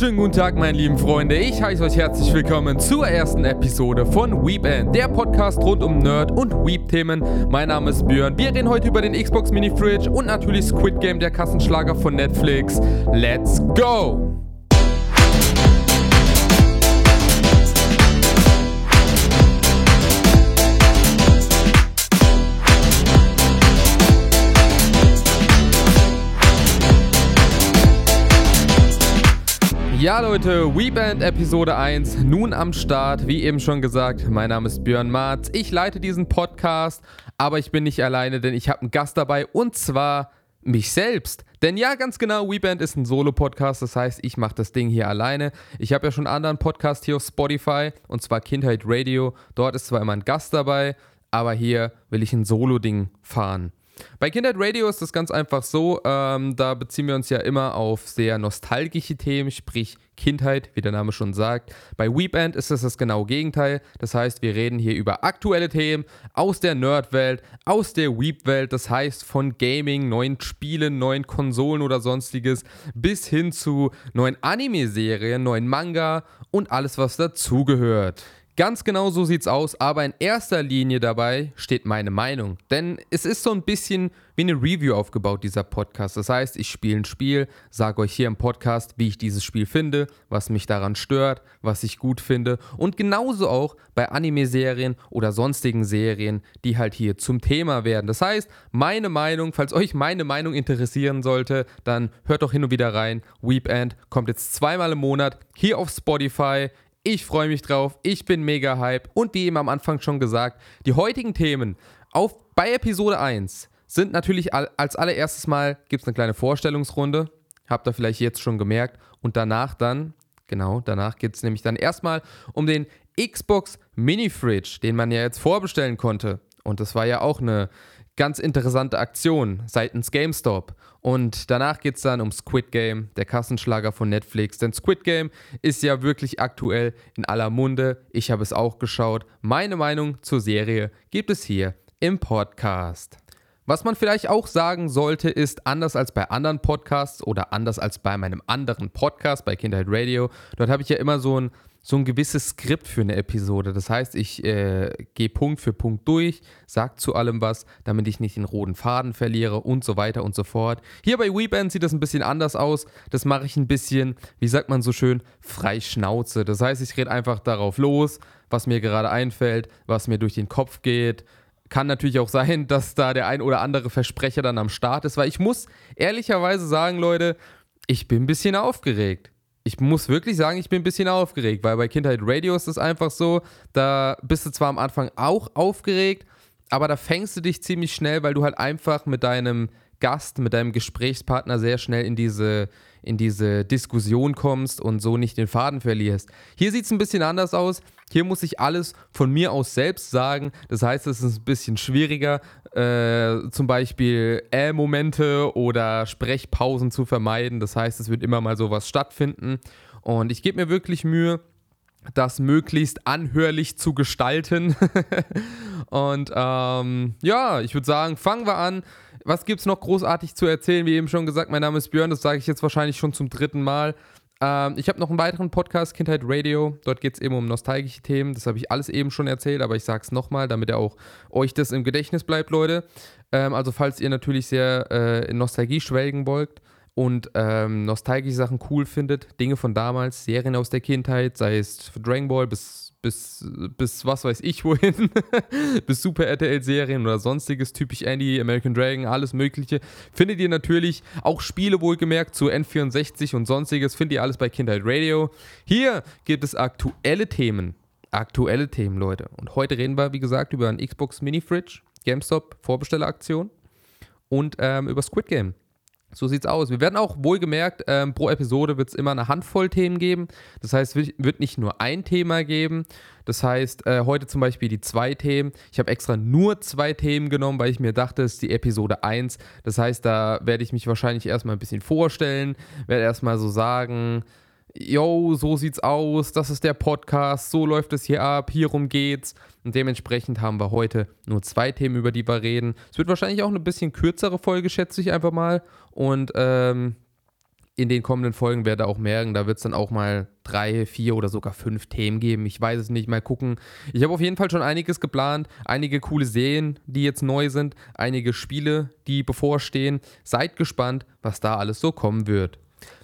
wunderschönen guten Tag, meine lieben Freunde. Ich heiße euch herzlich willkommen zur ersten Episode von Weeband, der Podcast rund um Nerd- und Weep-Themen. Mein Name ist Björn. Wir reden heute über den Xbox Mini Fridge und natürlich Squid Game, der Kassenschlager von Netflix. Let's go! Ja, Leute, WeBand Episode 1, nun am Start. Wie eben schon gesagt, mein Name ist Björn Marz. Ich leite diesen Podcast, aber ich bin nicht alleine, denn ich habe einen Gast dabei und zwar mich selbst. Denn ja, ganz genau, WeBand ist ein Solo-Podcast, das heißt, ich mache das Ding hier alleine. Ich habe ja schon einen anderen Podcast hier auf Spotify und zwar Kindheit Radio. Dort ist zwar immer ein Gast dabei, aber hier will ich ein Solo-Ding fahren. Bei Kindheit Radio ist das ganz einfach so, ähm, da beziehen wir uns ja immer auf sehr nostalgische Themen, sprich Kindheit, wie der Name schon sagt. Bei Weeband ist es das genaue Gegenteil. Das heißt, wir reden hier über aktuelle Themen aus der Nerd-Welt, aus der Weep-Welt. Das heißt, von Gaming, neuen Spielen, neuen Konsolen oder sonstiges bis hin zu neuen Anime-Serien, neuen Manga und alles, was dazugehört. Ganz genau so sieht's aus, aber in erster Linie dabei steht meine Meinung. Denn es ist so ein bisschen wie eine Review aufgebaut, dieser Podcast. Das heißt, ich spiele ein Spiel, sage euch hier im Podcast, wie ich dieses Spiel finde, was mich daran stört, was ich gut finde. Und genauso auch bei Anime-Serien oder sonstigen Serien, die halt hier zum Thema werden. Das heißt, meine Meinung, falls euch meine Meinung interessieren sollte, dann hört doch hin und wieder rein. Weepend kommt jetzt zweimal im Monat hier auf Spotify. Ich freue mich drauf. Ich bin mega hype. Und wie eben am Anfang schon gesagt, die heutigen Themen auf, bei Episode 1 sind natürlich als allererstes Mal gibt es eine kleine Vorstellungsrunde. Habt ihr vielleicht jetzt schon gemerkt. Und danach dann, genau, danach geht es nämlich dann erstmal um den Xbox Mini Fridge, den man ja jetzt vorbestellen konnte. Und das war ja auch eine ganz interessante Aktion seitens GameStop. Und danach geht es dann um Squid Game, der Kassenschlager von Netflix. Denn Squid Game ist ja wirklich aktuell in aller Munde. Ich habe es auch geschaut. Meine Meinung zur Serie gibt es hier im Podcast. Was man vielleicht auch sagen sollte, ist, anders als bei anderen Podcasts oder anders als bei meinem anderen Podcast bei Kindheit Radio, dort habe ich ja immer so ein so ein gewisses Skript für eine Episode. Das heißt, ich äh, gehe Punkt für Punkt durch, sage zu allem was, damit ich nicht den roten Faden verliere und so weiter und so fort. Hier bei WeBand sieht das ein bisschen anders aus. Das mache ich ein bisschen, wie sagt man so schön, frei Schnauze. Das heißt, ich rede einfach darauf los, was mir gerade einfällt, was mir durch den Kopf geht. Kann natürlich auch sein, dass da der ein oder andere Versprecher dann am Start ist, weil ich muss ehrlicherweise sagen, Leute, ich bin ein bisschen aufgeregt ich muss wirklich sagen, ich bin ein bisschen aufgeregt, weil bei Kindheit Radio ist es einfach so, da bist du zwar am Anfang auch aufgeregt, aber da fängst du dich ziemlich schnell, weil du halt einfach mit deinem Gast, mit deinem Gesprächspartner sehr schnell in diese, in diese Diskussion kommst und so nicht den Faden verlierst. Hier sieht es ein bisschen anders aus. Hier muss ich alles von mir aus selbst sagen. Das heißt, es ist ein bisschen schwieriger, äh, zum Beispiel Äh-Momente oder Sprechpausen zu vermeiden. Das heißt, es wird immer mal sowas stattfinden. Und ich gebe mir wirklich Mühe, das möglichst anhörlich zu gestalten. und ähm, ja, ich würde sagen, fangen wir an. Was gibt es noch großartig zu erzählen? Wie eben schon gesagt, mein Name ist Björn, das sage ich jetzt wahrscheinlich schon zum dritten Mal. Ähm, ich habe noch einen weiteren Podcast, Kindheit Radio. Dort geht es eben um nostalgische Themen. Das habe ich alles eben schon erzählt, aber ich sage es nochmal, damit ihr auch euch das im Gedächtnis bleibt, Leute. Ähm, also falls ihr natürlich sehr äh, in Nostalgie schwelgen wollt und ähm, nostalgische Sachen cool findet, Dinge von damals, Serien aus der Kindheit, sei es Dragon Ball bis bis, bis was weiß ich wohin, bis Super RTL-Serien oder sonstiges, typisch Andy, American Dragon, alles Mögliche, findet ihr natürlich auch Spiele wohlgemerkt zu N64 und sonstiges, findet ihr alles bei Kindheit Radio. Hier gibt es aktuelle Themen. Aktuelle Themen, Leute. Und heute reden wir, wie gesagt, über ein Xbox Mini Fridge, GameStop Vorbestelleraktion und ähm, über Squid Game. So sieht's aus. Wir werden auch wohlgemerkt, ähm, pro Episode wird es immer eine Handvoll Themen geben. Das heißt, es wird nicht nur ein Thema geben. Das heißt, äh, heute zum Beispiel die zwei Themen. Ich habe extra nur zwei Themen genommen, weil ich mir dachte, es ist die Episode 1. Das heißt, da werde ich mich wahrscheinlich erstmal ein bisschen vorstellen, werde erstmal so sagen, yo, so sieht's aus, das ist der Podcast, so läuft es hier ab, hierum geht's. Und dementsprechend haben wir heute nur zwei Themen, über die wir reden. Es wird wahrscheinlich auch eine bisschen kürzere Folge, schätze ich einfach mal. Und ähm, in den kommenden Folgen werde auch merken, da wird es dann auch mal drei, vier oder sogar fünf Themen geben. Ich weiß es nicht, mal gucken. Ich habe auf jeden Fall schon einiges geplant, einige coole Serien, die jetzt neu sind, einige Spiele, die bevorstehen. Seid gespannt, was da alles so kommen wird.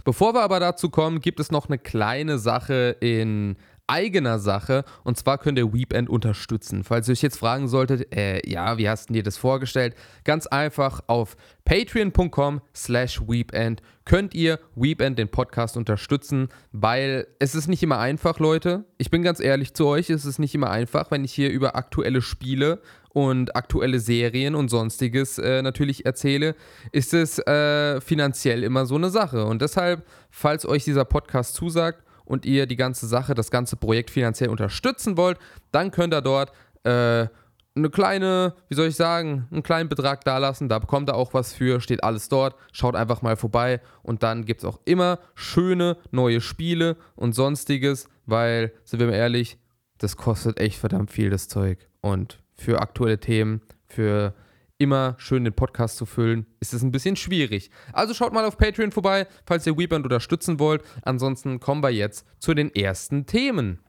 Bevor wir aber dazu kommen, gibt es noch eine kleine Sache in eigener Sache. Und zwar könnt ihr Weepend unterstützen. Falls ihr euch jetzt fragen solltet, äh, ja, wie hast du dir das vorgestellt? Ganz einfach auf patreon.com slash weepend könnt ihr Weepend den Podcast unterstützen, weil es ist nicht immer einfach, Leute. Ich bin ganz ehrlich zu euch, es ist nicht immer einfach, wenn ich hier über aktuelle Spiele und aktuelle Serien und sonstiges äh, natürlich erzähle, ist es äh, finanziell immer so eine Sache. Und deshalb, falls euch dieser Podcast zusagt, und ihr die ganze Sache, das ganze Projekt finanziell unterstützen wollt, dann könnt ihr dort äh, eine kleine, wie soll ich sagen, einen kleinen Betrag dalassen. Da bekommt ihr auch was für, steht alles dort. Schaut einfach mal vorbei und dann gibt es auch immer schöne neue Spiele und sonstiges, weil, sind wir mal ehrlich, das kostet echt verdammt viel, das Zeug. Und für aktuelle Themen, für immer schön den Podcast zu füllen, ist es ein bisschen schwierig. Also schaut mal auf Patreon vorbei, falls ihr Weeband unterstützen wollt. Ansonsten kommen wir jetzt zu den ersten Themen.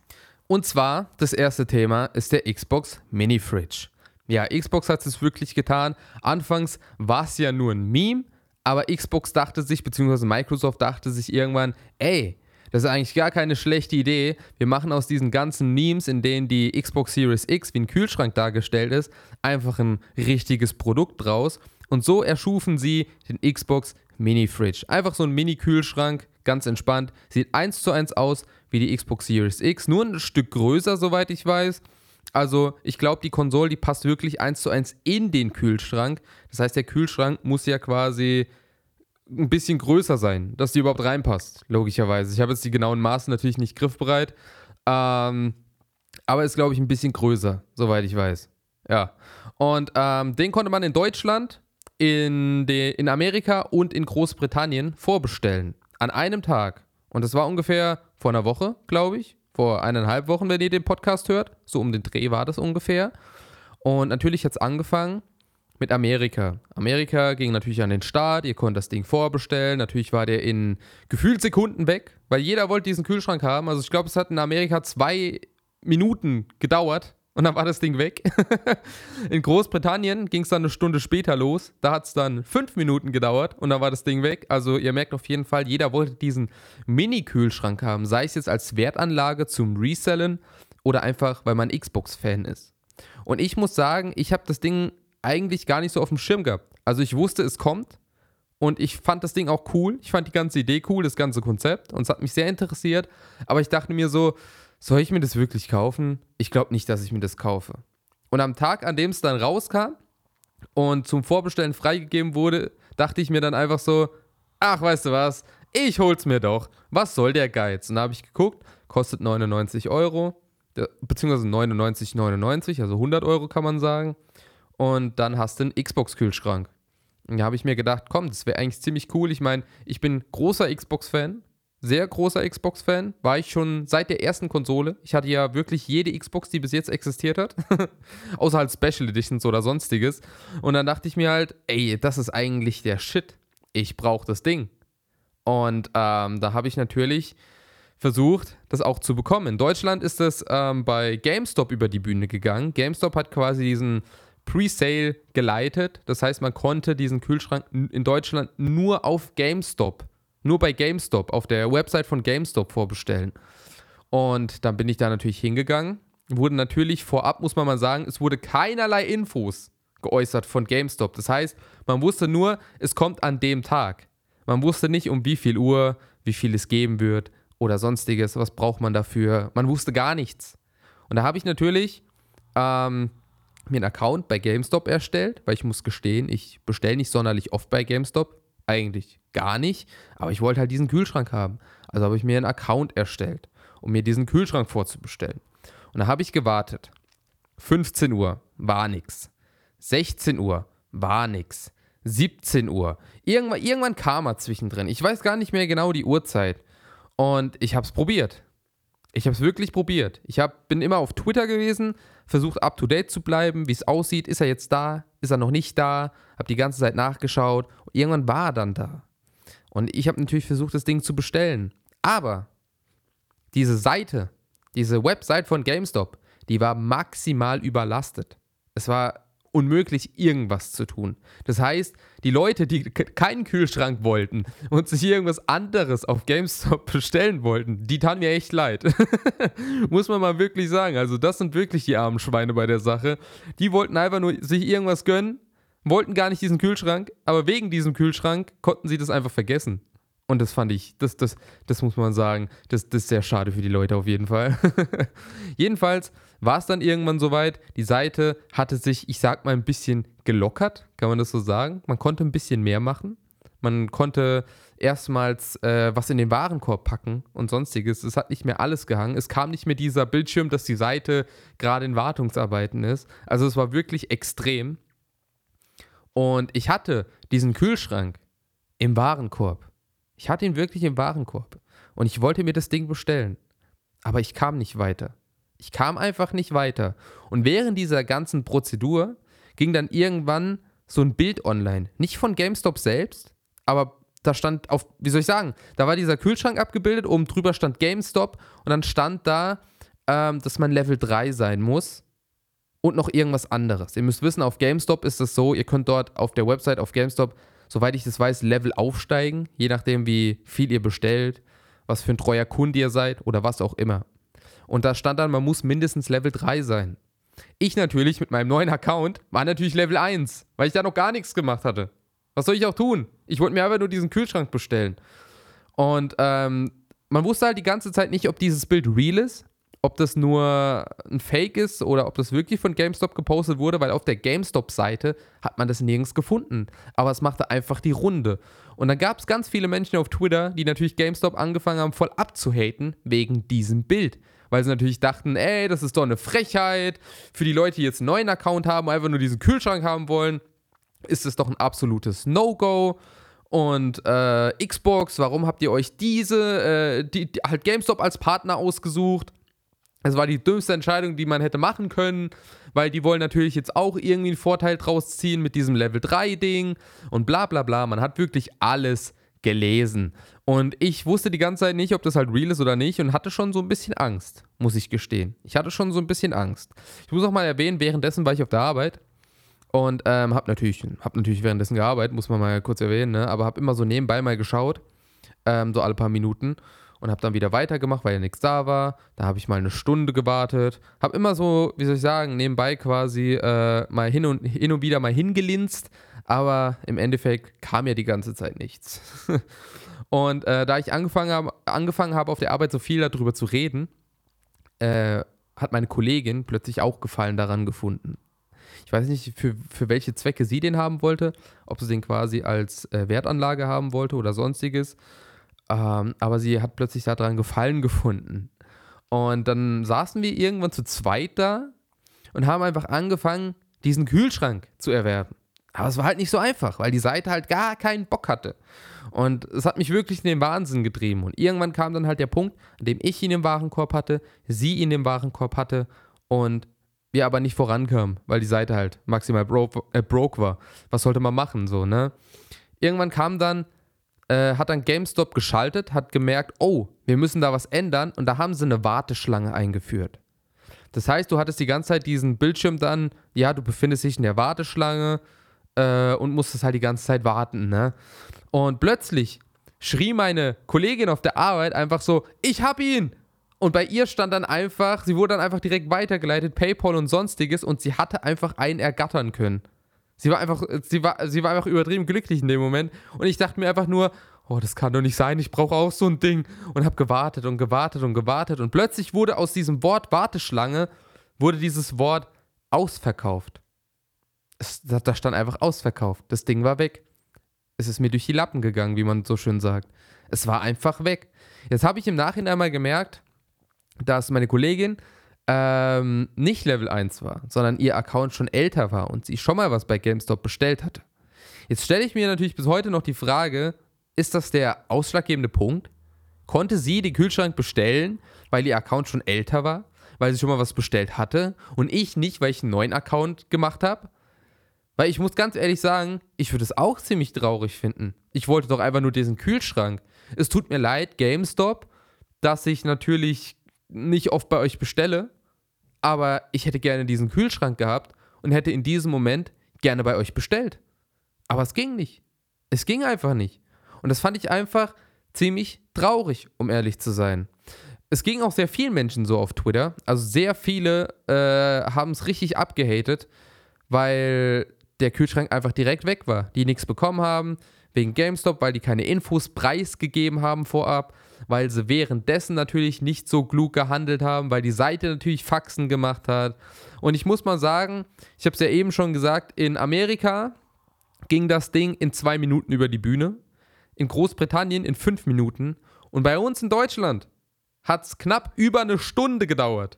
Und zwar, das erste Thema ist der Xbox Mini Fridge. Ja, Xbox hat es wirklich getan. Anfangs war es ja nur ein Meme, aber Xbox dachte sich, beziehungsweise Microsoft dachte sich irgendwann, ey, das ist eigentlich gar keine schlechte Idee. Wir machen aus diesen ganzen Memes, in denen die Xbox Series X wie ein Kühlschrank dargestellt ist, einfach ein richtiges Produkt draus. Und so erschufen sie den Xbox Mini Fridge. Einfach so ein Mini-Kühlschrank, ganz entspannt. Sieht eins zu eins aus wie die Xbox Series X, nur ein Stück größer, soweit ich weiß. Also ich glaube, die Konsole, die passt wirklich eins zu eins in den Kühlschrank. Das heißt, der Kühlschrank muss ja quasi ein bisschen größer sein, dass die überhaupt reinpasst, logischerweise. Ich habe jetzt die genauen Maße natürlich nicht griffbereit, ähm, aber ist, glaube ich, ein bisschen größer, soweit ich weiß. Ja. Und ähm, den konnte man in Deutschland, in, de, in Amerika und in Großbritannien vorbestellen. An einem Tag. Und das war ungefähr vor einer Woche, glaube ich. Vor eineinhalb Wochen, wenn ihr den Podcast hört. So um den Dreh war das ungefähr. Und natürlich hat es angefangen mit Amerika. Amerika ging natürlich an den Start, ihr konnt das Ding vorbestellen. Natürlich war der in gefühlt Sekunden weg, weil jeder wollte diesen Kühlschrank haben. Also ich glaube, es hat in Amerika zwei Minuten gedauert und dann war das Ding weg. in Großbritannien ging es dann eine Stunde später los. Da hat es dann fünf Minuten gedauert und dann war das Ding weg. Also ihr merkt auf jeden Fall, jeder wollte diesen Mini-Kühlschrank haben. Sei es jetzt als Wertanlage zum Resellen oder einfach, weil man Xbox-Fan ist. Und ich muss sagen, ich habe das Ding eigentlich gar nicht so auf dem Schirm gehabt. Also ich wusste, es kommt und ich fand das Ding auch cool. Ich fand die ganze Idee cool, das ganze Konzept und es hat mich sehr interessiert. Aber ich dachte mir so, soll ich mir das wirklich kaufen? Ich glaube nicht, dass ich mir das kaufe. Und am Tag, an dem es dann rauskam und zum Vorbestellen freigegeben wurde, dachte ich mir dann einfach so, ach, weißt du was, ich hol's mir doch. Was soll der Geiz? Und da habe ich geguckt, kostet 99 Euro, beziehungsweise 99,99, also 100 Euro kann man sagen und dann hast du einen Xbox-Kühlschrank. Da habe ich mir gedacht, komm, das wäre eigentlich ziemlich cool. Ich meine, ich bin großer Xbox-Fan, sehr großer Xbox-Fan, war ich schon seit der ersten Konsole. Ich hatte ja wirklich jede Xbox, die bis jetzt existiert hat, außer halt Special Editions oder sonstiges. Und dann dachte ich mir halt, ey, das ist eigentlich der Shit. Ich brauche das Ding. Und ähm, da habe ich natürlich versucht, das auch zu bekommen. In Deutschland ist das ähm, bei GameStop über die Bühne gegangen. GameStop hat quasi diesen Pre-Sale geleitet. Das heißt, man konnte diesen Kühlschrank in Deutschland nur auf GameStop, nur bei GameStop, auf der Website von GameStop vorbestellen. Und dann bin ich da natürlich hingegangen. Wurde natürlich vorab, muss man mal sagen, es wurde keinerlei Infos geäußert von GameStop. Das heißt, man wusste nur, es kommt an dem Tag. Man wusste nicht, um wie viel Uhr, wie viel es geben wird oder sonstiges. Was braucht man dafür? Man wusste gar nichts. Und da habe ich natürlich ähm, mir einen Account bei GameStop erstellt, weil ich muss gestehen, ich bestelle nicht sonderlich oft bei GameStop. Eigentlich gar nicht. Aber ich wollte halt diesen Kühlschrank haben. Also habe ich mir einen Account erstellt, um mir diesen Kühlschrank vorzubestellen. Und da habe ich gewartet. 15 Uhr war nix. 16 Uhr war nix. 17 Uhr. Irgendwann, irgendwann kam er zwischendrin. Ich weiß gar nicht mehr genau die Uhrzeit. Und ich habe es probiert. Ich habe es wirklich probiert. Ich hab, bin immer auf Twitter gewesen, versucht up to date zu bleiben, wie es aussieht. Ist er jetzt da? Ist er noch nicht da? Habe die ganze Zeit nachgeschaut. Und irgendwann war er dann da. Und ich habe natürlich versucht, das Ding zu bestellen. Aber diese Seite, diese Website von GameStop, die war maximal überlastet. Es war unmöglich, irgendwas zu tun. Das heißt, die Leute, die keinen Kühlschrank wollten und sich irgendwas anderes auf GameStop bestellen wollten, die taten mir echt leid. Muss man mal wirklich sagen. Also, das sind wirklich die armen Schweine bei der Sache. Die wollten einfach nur sich irgendwas gönnen, wollten gar nicht diesen Kühlschrank, aber wegen diesem Kühlschrank konnten sie das einfach vergessen. Und das fand ich, das, das, das muss man sagen, das, das ist sehr schade für die Leute auf jeden Fall. Jedenfalls war es dann irgendwann soweit. Die Seite hatte sich, ich sag mal, ein bisschen gelockert, kann man das so sagen. Man konnte ein bisschen mehr machen. Man konnte erstmals äh, was in den Warenkorb packen und sonstiges. Es hat nicht mehr alles gehangen. Es kam nicht mehr dieser Bildschirm, dass die Seite gerade in Wartungsarbeiten ist. Also es war wirklich extrem. Und ich hatte diesen Kühlschrank im Warenkorb. Ich hatte ihn wirklich im Warenkorb. Und ich wollte mir das Ding bestellen. Aber ich kam nicht weiter. Ich kam einfach nicht weiter. Und während dieser ganzen Prozedur ging dann irgendwann so ein Bild online. Nicht von GameStop selbst, aber da stand auf, wie soll ich sagen, da war dieser Kühlschrank abgebildet, oben drüber stand GameStop und dann stand da, ähm, dass man Level 3 sein muss und noch irgendwas anderes. Ihr müsst wissen, auf GameStop ist es so, ihr könnt dort auf der Website auf GameStop, soweit ich das weiß, Level aufsteigen, je nachdem, wie viel ihr bestellt, was für ein treuer Kunde ihr seid oder was auch immer. Und da stand dann, man muss mindestens Level 3 sein. Ich natürlich mit meinem neuen Account war natürlich Level 1, weil ich da noch gar nichts gemacht hatte. Was soll ich auch tun? Ich wollte mir einfach nur diesen Kühlschrank bestellen. Und ähm, man wusste halt die ganze Zeit nicht, ob dieses Bild real ist, ob das nur ein Fake ist oder ob das wirklich von GameStop gepostet wurde, weil auf der GameStop-Seite hat man das nirgends gefunden. Aber es machte einfach die Runde. Und dann gab es ganz viele Menschen auf Twitter, die natürlich GameStop angefangen haben, voll abzuhaten wegen diesem Bild weil sie natürlich dachten, ey, das ist doch eine Frechheit. Für die Leute, die jetzt einen neuen Account haben, einfach nur diesen Kühlschrank haben wollen, ist es doch ein absolutes No-Go. Und äh, Xbox, warum habt ihr euch diese, äh, die, die, halt GameStop als Partner ausgesucht? Es war die dümmste Entscheidung, die man hätte machen können, weil die wollen natürlich jetzt auch irgendwie einen Vorteil draus ziehen mit diesem Level 3 Ding und bla bla bla. Man hat wirklich alles gelesen. Und ich wusste die ganze Zeit nicht, ob das halt real ist oder nicht und hatte schon so ein bisschen Angst, muss ich gestehen. Ich hatte schon so ein bisschen Angst. Ich muss auch mal erwähnen, währenddessen war ich auf der Arbeit und ähm, habe natürlich, hab natürlich währenddessen gearbeitet, muss man mal kurz erwähnen, ne? aber habe immer so nebenbei mal geschaut, ähm, so alle paar Minuten und habe dann wieder weitergemacht, weil ja nichts da war. Da habe ich mal eine Stunde gewartet, habe immer so, wie soll ich sagen, nebenbei quasi äh, mal hin und, hin und wieder mal hingelinst, aber im Endeffekt kam ja die ganze Zeit nichts. und äh, da ich angefangen habe, angefangen habe, auf der Arbeit so viel darüber zu reden, äh, hat meine Kollegin plötzlich auch Gefallen daran gefunden. Ich weiß nicht, für, für welche Zwecke sie den haben wollte, ob sie den quasi als äh, Wertanlage haben wollte oder sonstiges. Ähm, aber sie hat plötzlich daran Gefallen gefunden. Und dann saßen wir irgendwann zu zweit da und haben einfach angefangen, diesen Kühlschrank zu erwerben. Aber es war halt nicht so einfach, weil die Seite halt gar keinen Bock hatte. Und es hat mich wirklich in den Wahnsinn getrieben. Und irgendwann kam dann halt der Punkt, an dem ich ihn im Warenkorb hatte, sie ihn im Warenkorb hatte und wir aber nicht vorankamen, weil die Seite halt maximal broke, äh, broke war. Was sollte man machen, so, ne? Irgendwann kam dann, äh, hat dann GameStop geschaltet, hat gemerkt, oh, wir müssen da was ändern und da haben sie eine Warteschlange eingeführt. Das heißt, du hattest die ganze Zeit diesen Bildschirm dann, ja, du befindest dich in der Warteschlange, äh, und musste halt die ganze Zeit warten. Ne? Und plötzlich schrie meine Kollegin auf der Arbeit einfach so, ich hab ihn! Und bei ihr stand dann einfach, sie wurde dann einfach direkt weitergeleitet, PayPal und sonstiges, und sie hatte einfach einen ergattern können. Sie war einfach, sie war, sie war einfach übertrieben glücklich in dem Moment. Und ich dachte mir einfach nur, oh, das kann doch nicht sein, ich brauche auch so ein Ding. Und habe gewartet und gewartet und gewartet. Und plötzlich wurde aus diesem Wort Warteschlange, wurde dieses Wort ausverkauft es, da stand einfach ausverkauft. Das Ding war weg. Es ist mir durch die Lappen gegangen, wie man so schön sagt. Es war einfach weg. Jetzt habe ich im Nachhinein mal gemerkt, dass meine Kollegin ähm, nicht Level 1 war, sondern ihr Account schon älter war und sie schon mal was bei GameStop bestellt hatte. Jetzt stelle ich mir natürlich bis heute noch die Frage, ist das der ausschlaggebende Punkt? Konnte sie den Kühlschrank bestellen, weil ihr Account schon älter war, weil sie schon mal was bestellt hatte und ich nicht, weil ich einen neuen Account gemacht habe? Weil ich muss ganz ehrlich sagen, ich würde es auch ziemlich traurig finden. Ich wollte doch einfach nur diesen Kühlschrank. Es tut mir leid, GameStop, dass ich natürlich nicht oft bei euch bestelle, aber ich hätte gerne diesen Kühlschrank gehabt und hätte in diesem Moment gerne bei euch bestellt. Aber es ging nicht. Es ging einfach nicht. Und das fand ich einfach ziemlich traurig, um ehrlich zu sein. Es ging auch sehr vielen Menschen so auf Twitter. Also sehr viele äh, haben es richtig abgehatet, weil der Kühlschrank einfach direkt weg war. Die nichts bekommen haben, wegen GameStop, weil die keine Infos preisgegeben haben vorab, weil sie währenddessen natürlich nicht so klug gehandelt haben, weil die Seite natürlich Faxen gemacht hat. Und ich muss mal sagen, ich habe es ja eben schon gesagt, in Amerika ging das Ding in zwei Minuten über die Bühne, in Großbritannien in fünf Minuten und bei uns in Deutschland hat es knapp über eine Stunde gedauert.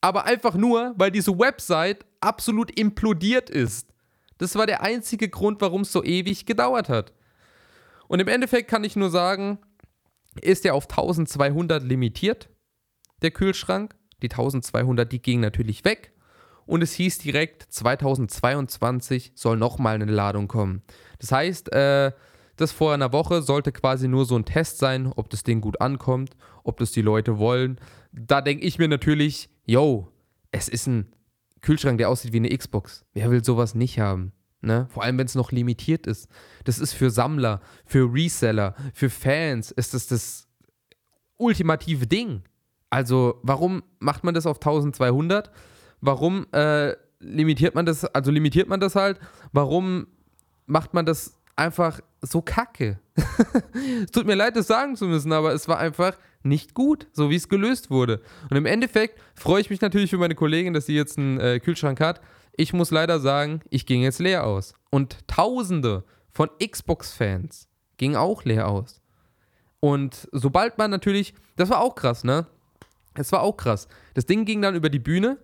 Aber einfach nur, weil diese Website absolut implodiert ist. Das war der einzige Grund, warum es so ewig gedauert hat. Und im Endeffekt kann ich nur sagen, ist er auf 1200 limitiert, der Kühlschrank. Die 1200, die gingen natürlich weg. Und es hieß direkt, 2022 soll nochmal eine Ladung kommen. Das heißt, äh, das vor einer Woche sollte quasi nur so ein Test sein, ob das Ding gut ankommt, ob das die Leute wollen. Da denke ich mir natürlich, yo, es ist ein Kühlschrank, der aussieht wie eine Xbox. Wer will sowas nicht haben? Ne? Vor allem, wenn es noch limitiert ist. Das ist für Sammler, für Reseller, für Fans ist das das ultimative Ding. Also, warum macht man das auf 1200? Warum äh, limitiert man das? Also, limitiert man das halt? Warum macht man das einfach so kacke? es tut mir leid, das sagen zu müssen, aber es war einfach nicht gut, so wie es gelöst wurde. Und im Endeffekt freue ich mich natürlich für meine Kollegin, dass sie jetzt einen äh, Kühlschrank hat. Ich muss leider sagen, ich ging jetzt leer aus. Und Tausende von Xbox-Fans gingen auch leer aus. Und sobald man natürlich, das war auch krass, ne? Es war auch krass. Das Ding ging dann über die Bühne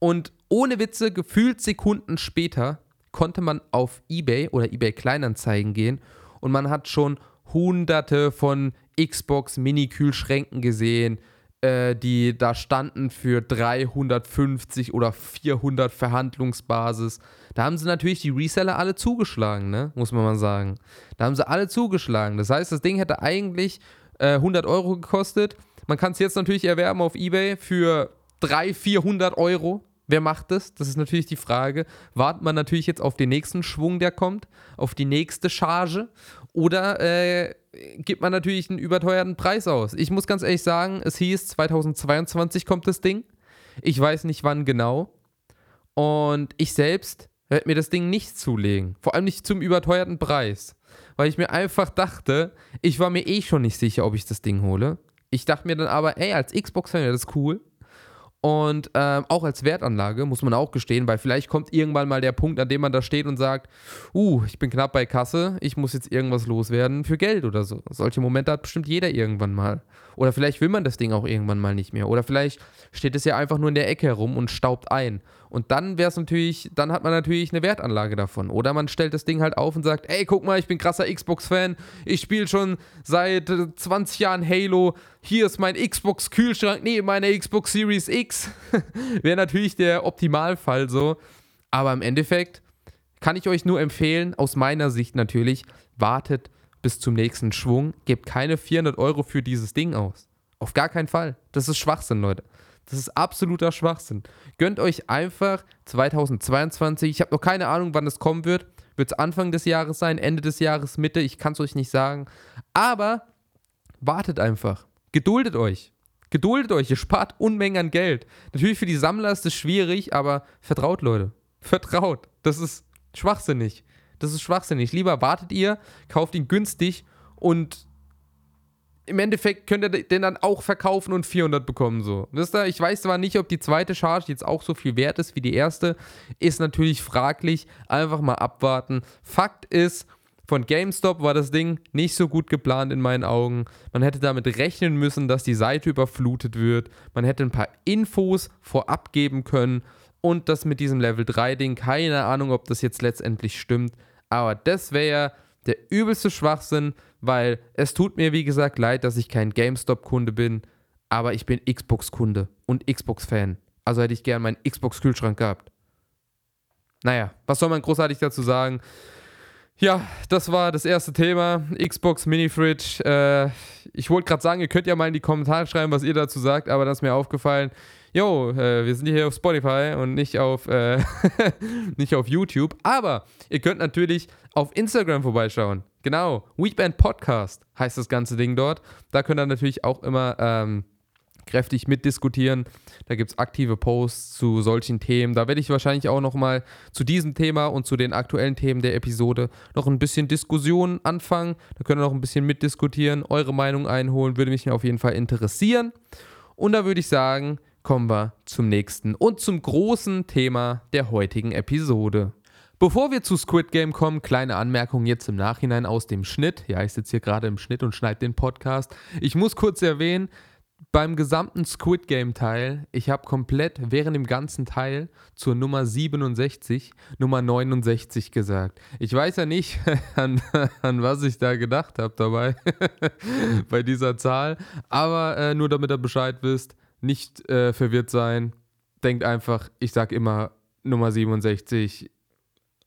und ohne Witze, gefühlt Sekunden später, konnte man auf eBay oder eBay Kleinanzeigen gehen und man hat schon hunderte von Xbox Mini-Kühlschränken gesehen, äh, die da standen für 350 oder 400 Verhandlungsbasis. Da haben sie natürlich die Reseller alle zugeschlagen, ne? muss man mal sagen. Da haben sie alle zugeschlagen. Das heißt, das Ding hätte eigentlich äh, 100 Euro gekostet. Man kann es jetzt natürlich erwerben auf Ebay für 300, 400 Euro. Wer macht das? Das ist natürlich die Frage. Wartet man natürlich jetzt auf den nächsten Schwung, der kommt, auf die nächste Charge? Oder äh, gibt man natürlich einen überteuerten Preis aus? Ich muss ganz ehrlich sagen, es hieß, 2022 kommt das Ding. Ich weiß nicht wann genau. Und ich selbst werde mir das Ding nicht zulegen. Vor allem nicht zum überteuerten Preis. Weil ich mir einfach dachte, ich war mir eh schon nicht sicher, ob ich das Ding hole. Ich dachte mir dann aber, ey, als Xbox-Fan wäre das cool. Und ähm, auch als Wertanlage muss man auch gestehen, weil vielleicht kommt irgendwann mal der Punkt, an dem man da steht und sagt, uh, ich bin knapp bei Kasse, ich muss jetzt irgendwas loswerden für Geld oder so. Solche Momente hat bestimmt jeder irgendwann mal. Oder vielleicht will man das Ding auch irgendwann mal nicht mehr. Oder vielleicht steht es ja einfach nur in der Ecke herum und staubt ein. Und dann wäre es natürlich, dann hat man natürlich eine Wertanlage davon. Oder man stellt das Ding halt auf und sagt, ey, guck mal, ich bin krasser Xbox-Fan, ich spiele schon seit 20 Jahren Halo, hier ist mein Xbox-Kühlschrank neben meiner Xbox Series X. wäre natürlich der Optimalfall so. Aber im Endeffekt kann ich euch nur empfehlen, aus meiner Sicht natürlich, wartet bis zum nächsten Schwung, gebt keine 400 Euro für dieses Ding aus. Auf gar keinen Fall. Das ist Schwachsinn, Leute. Das ist absoluter Schwachsinn. Gönnt euch einfach 2022. Ich habe noch keine Ahnung, wann es kommen wird. Wird es Anfang des Jahres sein, Ende des Jahres, Mitte? Ich kann es euch nicht sagen. Aber wartet einfach. Geduldet euch. Geduldet euch. Ihr spart Unmengen an Geld. Natürlich für die Sammler ist es schwierig, aber vertraut, Leute. Vertraut. Das ist schwachsinnig. Das ist schwachsinnig. Lieber wartet ihr, kauft ihn günstig und im Endeffekt könnt ihr den dann auch verkaufen und 400 bekommen. So. Wisst ihr, ich weiß zwar nicht, ob die zweite Charge jetzt auch so viel wert ist wie die erste. Ist natürlich fraglich. Einfach mal abwarten. Fakt ist, von GameStop war das Ding nicht so gut geplant in meinen Augen. Man hätte damit rechnen müssen, dass die Seite überflutet wird. Man hätte ein paar Infos vorab geben können. Und das mit diesem Level 3 Ding, keine Ahnung, ob das jetzt letztendlich stimmt. Aber das wäre ja der übelste Schwachsinn, weil es tut mir, wie gesagt, leid, dass ich kein GameStop-Kunde bin, aber ich bin Xbox-Kunde und Xbox-Fan. Also hätte ich gern meinen Xbox-Kühlschrank gehabt. naja, was soll man großartig dazu sagen? Ja, das war das erste Thema. Xbox Mini Fridge. Äh, ich wollte gerade sagen, ihr könnt ja mal in die Kommentare schreiben, was ihr dazu sagt, aber das ist mir aufgefallen. Jo, äh, wir sind hier auf Spotify und nicht auf, äh, nicht auf YouTube. Aber ihr könnt natürlich auf Instagram vorbeischauen. Genau, Weekend Podcast heißt das ganze Ding dort. Da könnt ihr natürlich auch immer ähm, kräftig mitdiskutieren. Da gibt es aktive Posts zu solchen Themen. Da werde ich wahrscheinlich auch nochmal zu diesem Thema und zu den aktuellen Themen der Episode noch ein bisschen Diskussion anfangen. Da könnt ihr noch ein bisschen mitdiskutieren, eure Meinung einholen, würde mich auf jeden Fall interessieren. Und da würde ich sagen, kommen wir zum nächsten und zum großen Thema der heutigen Episode. Bevor wir zu Squid Game kommen, kleine Anmerkung jetzt im Nachhinein aus dem Schnitt. Ja, ich sitze hier gerade im Schnitt und schneide den Podcast. Ich muss kurz erwähnen, beim gesamten Squid Game Teil, ich habe komplett während dem ganzen Teil zur Nummer 67 Nummer 69 gesagt. Ich weiß ja nicht, an, an was ich da gedacht habe dabei, bei dieser Zahl, aber äh, nur damit ihr Bescheid wisst, nicht äh, verwirrt sein. Denkt einfach, ich sage immer Nummer 67.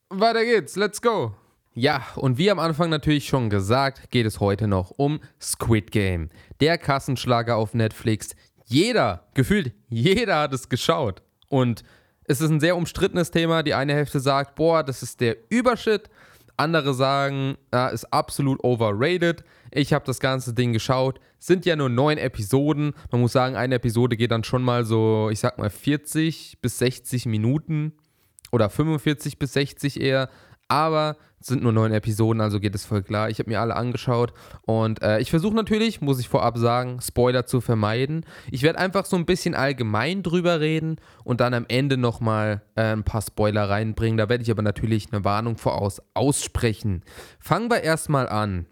Weiter geht's, let's go! Ja, und wie am Anfang natürlich schon gesagt, geht es heute noch um Squid Game. Der Kassenschlager auf Netflix. Jeder, gefühlt jeder hat es geschaut. Und es ist ein sehr umstrittenes Thema. Die eine Hälfte sagt, boah, das ist der Übershit. Andere sagen, ja, ist absolut overrated. Ich habe das ganze Ding geschaut. Sind ja nur neun Episoden. Man muss sagen, eine Episode geht dann schon mal so, ich sag mal 40 bis 60 Minuten oder 45 bis 60 eher. Aber es sind nur neun Episoden, also geht es voll klar. Ich habe mir alle angeschaut und äh, ich versuche natürlich, muss ich vorab sagen, Spoiler zu vermeiden. Ich werde einfach so ein bisschen allgemein drüber reden und dann am Ende nochmal äh, ein paar Spoiler reinbringen. Da werde ich aber natürlich eine Warnung voraus aussprechen. Fangen wir erstmal an.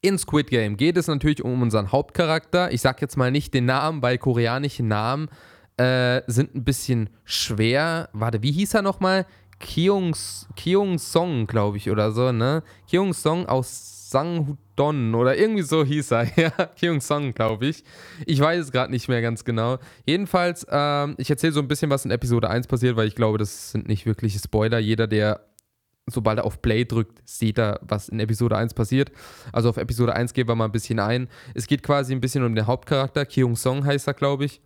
In Squid Game geht es natürlich um unseren Hauptcharakter. Ich sage jetzt mal nicht den Namen, weil koreanische Namen äh, sind ein bisschen schwer. Warte, wie hieß er nochmal? Kyung, Song, glaube ich, oder so, ne? Kyung Song aus Sanghudon oder irgendwie so hieß er, ja. Kyung Song, glaube ich. Ich weiß es gerade nicht mehr ganz genau. Jedenfalls, ähm, ich erzähle so ein bisschen, was in Episode 1 passiert, weil ich glaube, das sind nicht wirkliche Spoiler. Jeder, der sobald er auf Play drückt, sieht er, was in Episode 1 passiert. Also auf Episode 1 gehen wir mal ein bisschen ein. Es geht quasi ein bisschen um den Hauptcharakter. Kyung Song heißt er, glaube ich.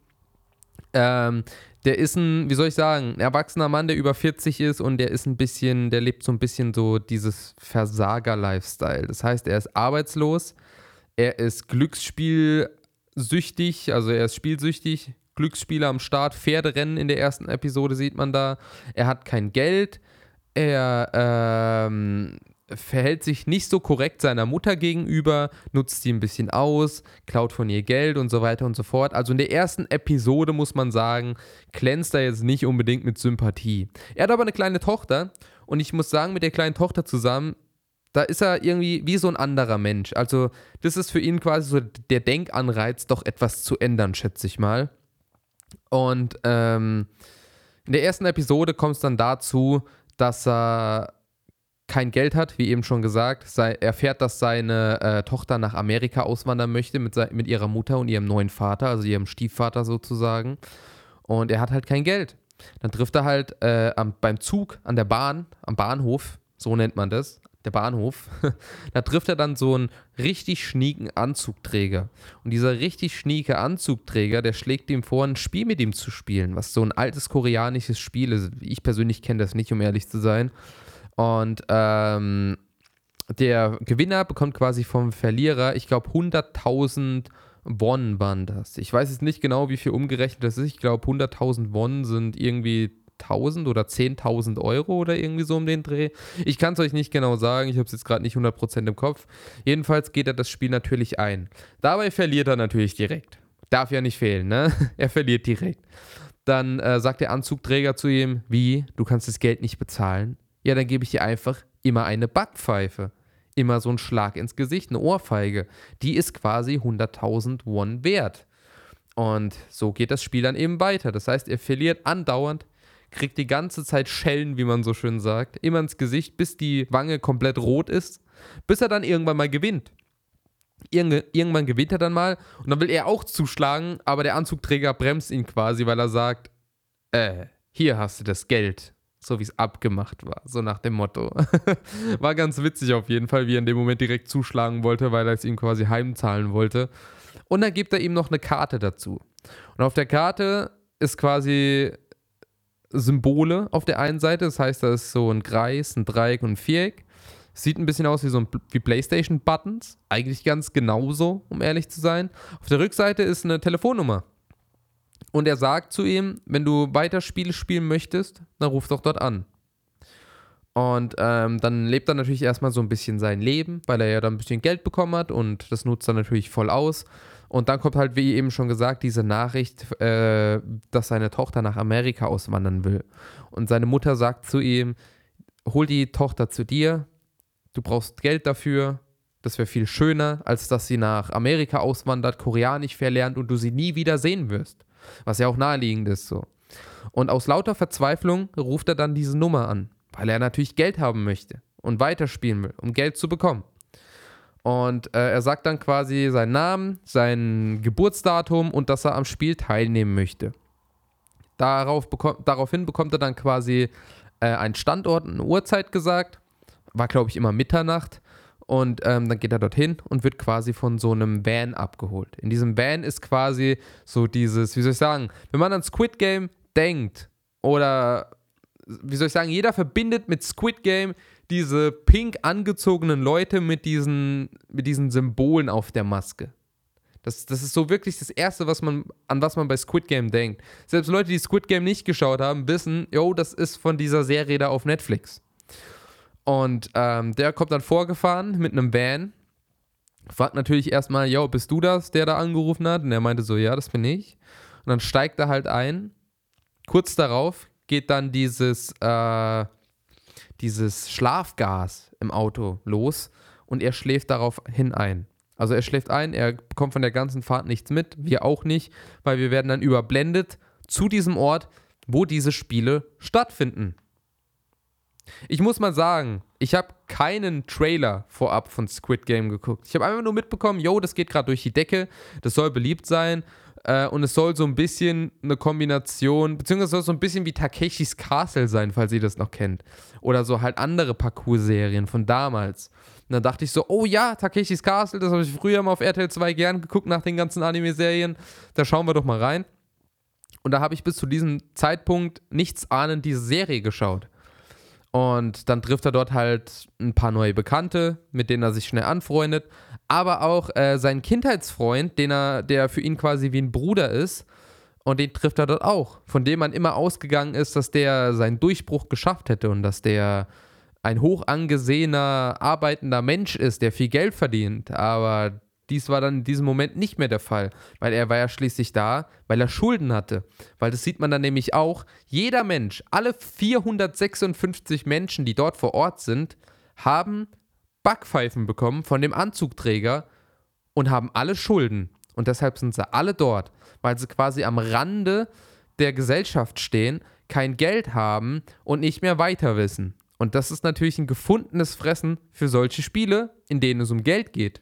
Ähm, der ist ein, wie soll ich sagen, ein erwachsener Mann, der über 40 ist und der ist ein bisschen, der lebt so ein bisschen so dieses Versager-Lifestyle. Das heißt, er ist arbeitslos, er ist glücksspielsüchtig, also er ist spielsüchtig, Glücksspieler am Start, Pferderennen in der ersten Episode sieht man da. Er hat kein Geld, er ähm, verhält sich nicht so korrekt seiner Mutter gegenüber, nutzt sie ein bisschen aus, klaut von ihr Geld und so weiter und so fort. Also in der ersten Episode muss man sagen, glänzt er jetzt nicht unbedingt mit Sympathie. Er hat aber eine kleine Tochter und ich muss sagen, mit der kleinen Tochter zusammen, da ist er irgendwie wie so ein anderer Mensch. Also das ist für ihn quasi so der Denkanreiz, doch etwas zu ändern, schätze ich mal. Und ähm, in der ersten Episode kommt es dann dazu, dass er kein Geld hat, wie eben schon gesagt. Sei, erfährt, dass seine äh, Tochter nach Amerika auswandern möchte mit, mit ihrer Mutter und ihrem neuen Vater, also ihrem Stiefvater sozusagen. Und er hat halt kein Geld. Dann trifft er halt äh, am, beim Zug an der Bahn, am Bahnhof, so nennt man das, der Bahnhof, da trifft er dann so einen richtig schnieken Anzugträger. Und dieser richtig schnieke Anzugträger, der schlägt ihm vor, ein Spiel mit ihm zu spielen, was so ein altes koreanisches Spiel ist. Ich persönlich kenne das nicht, um ehrlich zu sein. Und ähm, der Gewinner bekommt quasi vom Verlierer, ich glaube, 100.000 Won waren das. Ich weiß jetzt nicht genau, wie viel umgerechnet das ist. Ich glaube, 100.000 Won sind irgendwie 1000 oder 10.000 Euro oder irgendwie so um den Dreh. Ich kann es euch nicht genau sagen, ich habe es jetzt gerade nicht 100% im Kopf. Jedenfalls geht er das Spiel natürlich ein. Dabei verliert er natürlich direkt. Darf ja nicht fehlen, ne? er verliert direkt. Dann äh, sagt der Anzugträger zu ihm, wie, du kannst das Geld nicht bezahlen? Ja, dann gebe ich dir einfach immer eine Backpfeife. Immer so ein Schlag ins Gesicht, eine Ohrfeige. Die ist quasi 100.000 Won wert. Und so geht das Spiel dann eben weiter. Das heißt, er verliert andauernd, kriegt die ganze Zeit Schellen, wie man so schön sagt, immer ins Gesicht, bis die Wange komplett rot ist, bis er dann irgendwann mal gewinnt. Irg irgendwann gewinnt er dann mal und dann will er auch zuschlagen, aber der Anzugträger bremst ihn quasi, weil er sagt, äh, hier hast du das Geld so wie es abgemacht war, so nach dem Motto. war ganz witzig auf jeden Fall, wie er in dem Moment direkt zuschlagen wollte, weil er es ihm quasi heimzahlen wollte. Und dann gibt er ihm noch eine Karte dazu. Und auf der Karte ist quasi Symbole auf der einen Seite, das heißt, da ist so ein Kreis, ein Dreieck und ein Viereck. Sieht ein bisschen aus wie so ein, wie PlayStation-Buttons. Eigentlich ganz genauso, um ehrlich zu sein. Auf der Rückseite ist eine Telefonnummer. Und er sagt zu ihm, wenn du weiter Spiele spielen möchtest, dann ruf doch dort an. Und ähm, dann lebt er natürlich erstmal so ein bisschen sein Leben, weil er ja dann ein bisschen Geld bekommen hat und das nutzt er natürlich voll aus. Und dann kommt halt, wie eben schon gesagt, diese Nachricht, äh, dass seine Tochter nach Amerika auswandern will. Und seine Mutter sagt zu ihm, hol die Tochter zu dir, du brauchst Geld dafür, das wäre viel schöner, als dass sie nach Amerika auswandert, Koreanisch verlernt und du sie nie wieder sehen wirst. Was ja auch naheliegend ist so. Und aus lauter Verzweiflung ruft er dann diese Nummer an, weil er natürlich Geld haben möchte und weiterspielen will, um Geld zu bekommen. Und äh, er sagt dann quasi seinen Namen, sein Geburtsdatum und dass er am Spiel teilnehmen möchte. Darauf bekommt, daraufhin bekommt er dann quasi äh, einen Standort, eine Uhrzeit gesagt. War, glaube ich, immer Mitternacht. Und ähm, dann geht er dorthin und wird quasi von so einem Van abgeholt. In diesem Van ist quasi so dieses, wie soll ich sagen, wenn man an Squid Game denkt oder wie soll ich sagen, jeder verbindet mit Squid Game diese pink angezogenen Leute mit diesen, mit diesen Symbolen auf der Maske. Das, das ist so wirklich das Erste, was man, an was man bei Squid Game denkt. Selbst Leute, die Squid Game nicht geschaut haben, wissen, yo, das ist von dieser Serie da auf Netflix. Und ähm, der kommt dann vorgefahren mit einem Van. Fragt natürlich erstmal, yo, bist du das, der da angerufen hat? Und er meinte so, ja, das bin ich. Und dann steigt er halt ein. Kurz darauf geht dann dieses, äh, dieses Schlafgas im Auto los und er schläft daraufhin ein. Also er schläft ein, er bekommt von der ganzen Fahrt nichts mit, wir auch nicht, weil wir werden dann überblendet zu diesem Ort, wo diese Spiele stattfinden. Ich muss mal sagen, ich habe keinen Trailer vorab von Squid Game geguckt. Ich habe einfach nur mitbekommen, yo, das geht gerade durch die Decke, das soll beliebt sein äh, und es soll so ein bisschen eine Kombination, beziehungsweise soll so ein bisschen wie Takeshis Castle sein, falls ihr das noch kennt. Oder so halt andere Parcours-Serien von damals. Und dann dachte ich so, oh ja, Takeshis Castle, das habe ich früher mal auf RTL 2 gern geguckt nach den ganzen Anime-Serien. Da schauen wir doch mal rein. Und da habe ich bis zu diesem Zeitpunkt nichts ahnend diese Serie geschaut. Und dann trifft er dort halt ein paar neue Bekannte, mit denen er sich schnell anfreundet. Aber auch äh, seinen Kindheitsfreund, den er, der für ihn quasi wie ein Bruder ist. Und den trifft er dort auch. Von dem man immer ausgegangen ist, dass der seinen Durchbruch geschafft hätte und dass der ein hoch angesehener, arbeitender Mensch ist, der viel Geld verdient. Aber dies war dann in diesem Moment nicht mehr der Fall, weil er war ja schließlich da, weil er Schulden hatte. Weil das sieht man dann nämlich auch, jeder Mensch, alle 456 Menschen, die dort vor Ort sind, haben Backpfeifen bekommen von dem Anzugträger und haben alle Schulden. Und deshalb sind sie alle dort, weil sie quasi am Rande der Gesellschaft stehen, kein Geld haben und nicht mehr weiter wissen. Und das ist natürlich ein gefundenes Fressen für solche Spiele, in denen es um Geld geht.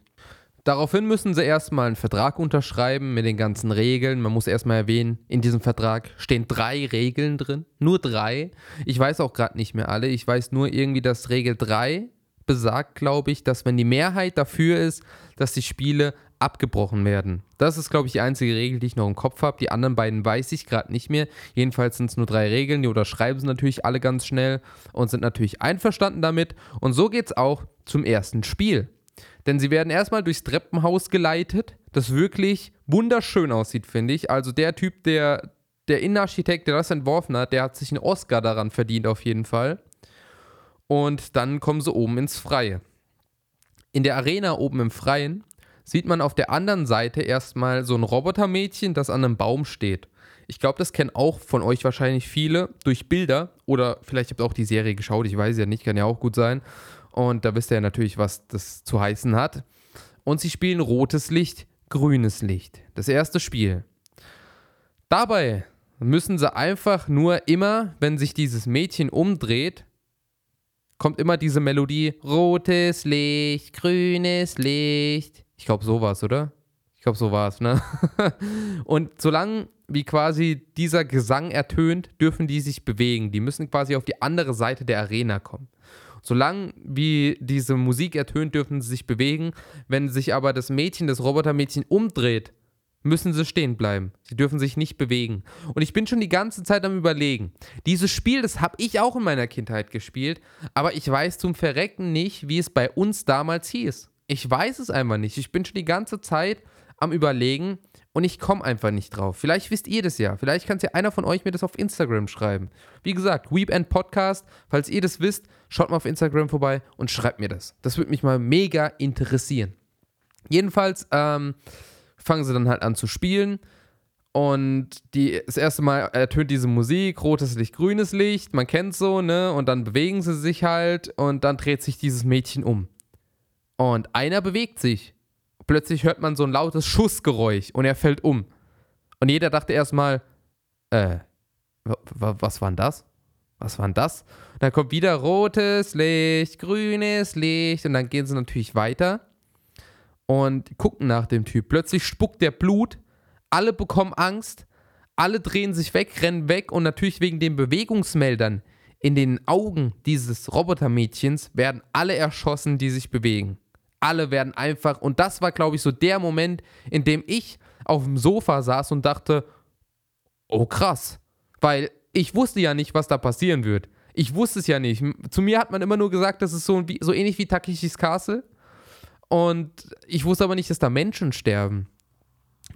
Daraufhin müssen sie erstmal einen Vertrag unterschreiben mit den ganzen Regeln. Man muss erstmal erwähnen, in diesem Vertrag stehen drei Regeln drin. Nur drei. Ich weiß auch gerade nicht mehr alle. Ich weiß nur irgendwie, dass Regel 3 besagt, glaube ich, dass wenn die Mehrheit dafür ist, dass die Spiele abgebrochen werden. Das ist, glaube ich, die einzige Regel, die ich noch im Kopf habe. Die anderen beiden weiß ich gerade nicht mehr. Jedenfalls sind es nur drei Regeln. Die unterschreiben sie natürlich alle ganz schnell und sind natürlich einverstanden damit. Und so geht es auch zum ersten Spiel. Denn sie werden erstmal durchs Treppenhaus geleitet, das wirklich wunderschön aussieht, finde ich. Also der Typ, der, der Innenarchitekt, der das entworfen hat, der hat sich einen Oscar daran verdient, auf jeden Fall. Und dann kommen sie oben ins Freie. In der Arena oben im Freien sieht man auf der anderen Seite erstmal so ein Robotermädchen, das an einem Baum steht. Ich glaube, das kennen auch von euch wahrscheinlich viele durch Bilder oder vielleicht habt ihr auch die Serie geschaut, ich weiß ja nicht, kann ja auch gut sein. Und da wisst ihr natürlich, was das zu heißen hat. Und sie spielen rotes Licht, grünes Licht. Das erste Spiel. Dabei müssen sie einfach nur immer, wenn sich dieses Mädchen umdreht, kommt immer diese Melodie: rotes Licht, grünes Licht. Ich glaube, sowas, oder? Ich glaube, so war es, ne? und solange wie quasi dieser Gesang ertönt, dürfen die sich bewegen. Die müssen quasi auf die andere Seite der Arena kommen. Solange wie diese Musik ertönt, dürfen sie sich bewegen. Wenn sich aber das Mädchen, das Robotermädchen umdreht, müssen sie stehen bleiben. Sie dürfen sich nicht bewegen. Und ich bin schon die ganze Zeit am Überlegen. Dieses Spiel, das habe ich auch in meiner Kindheit gespielt, aber ich weiß zum Verrecken nicht, wie es bei uns damals hieß. Ich weiß es einfach nicht. Ich bin schon die ganze Zeit am Überlegen und ich komme einfach nicht drauf. Vielleicht wisst ihr das ja. Vielleicht kann es ja einer von euch mir das auf Instagram schreiben. Wie gesagt, Weep Podcast. Falls ihr das wisst, schaut mal auf Instagram vorbei und schreibt mir das. Das würde mich mal mega interessieren. Jedenfalls, ähm, fangen sie dann halt an zu spielen. Und die, das erste Mal ertönt diese Musik, rotes Licht, grünes Licht, man kennt so, ne? Und dann bewegen sie sich halt und dann dreht sich dieses Mädchen um. Und einer bewegt sich. Plötzlich hört man so ein lautes Schussgeräusch und er fällt um. Und jeder dachte erstmal, äh, was war denn das? Was war denn das? Und dann kommt wieder rotes Licht, grünes Licht und dann gehen sie natürlich weiter und gucken nach dem Typ. Plötzlich spuckt der Blut, alle bekommen Angst, alle drehen sich weg, rennen weg und natürlich wegen den Bewegungsmeldern in den Augen dieses Robotermädchens werden alle erschossen, die sich bewegen. Alle werden einfach, und das war, glaube ich, so der Moment, in dem ich auf dem Sofa saß und dachte, oh krass, weil ich wusste ja nicht, was da passieren wird. Ich wusste es ja nicht. Zu mir hat man immer nur gesagt, das ist so, so ähnlich wie Takeshis Castle. Und ich wusste aber nicht, dass da Menschen sterben.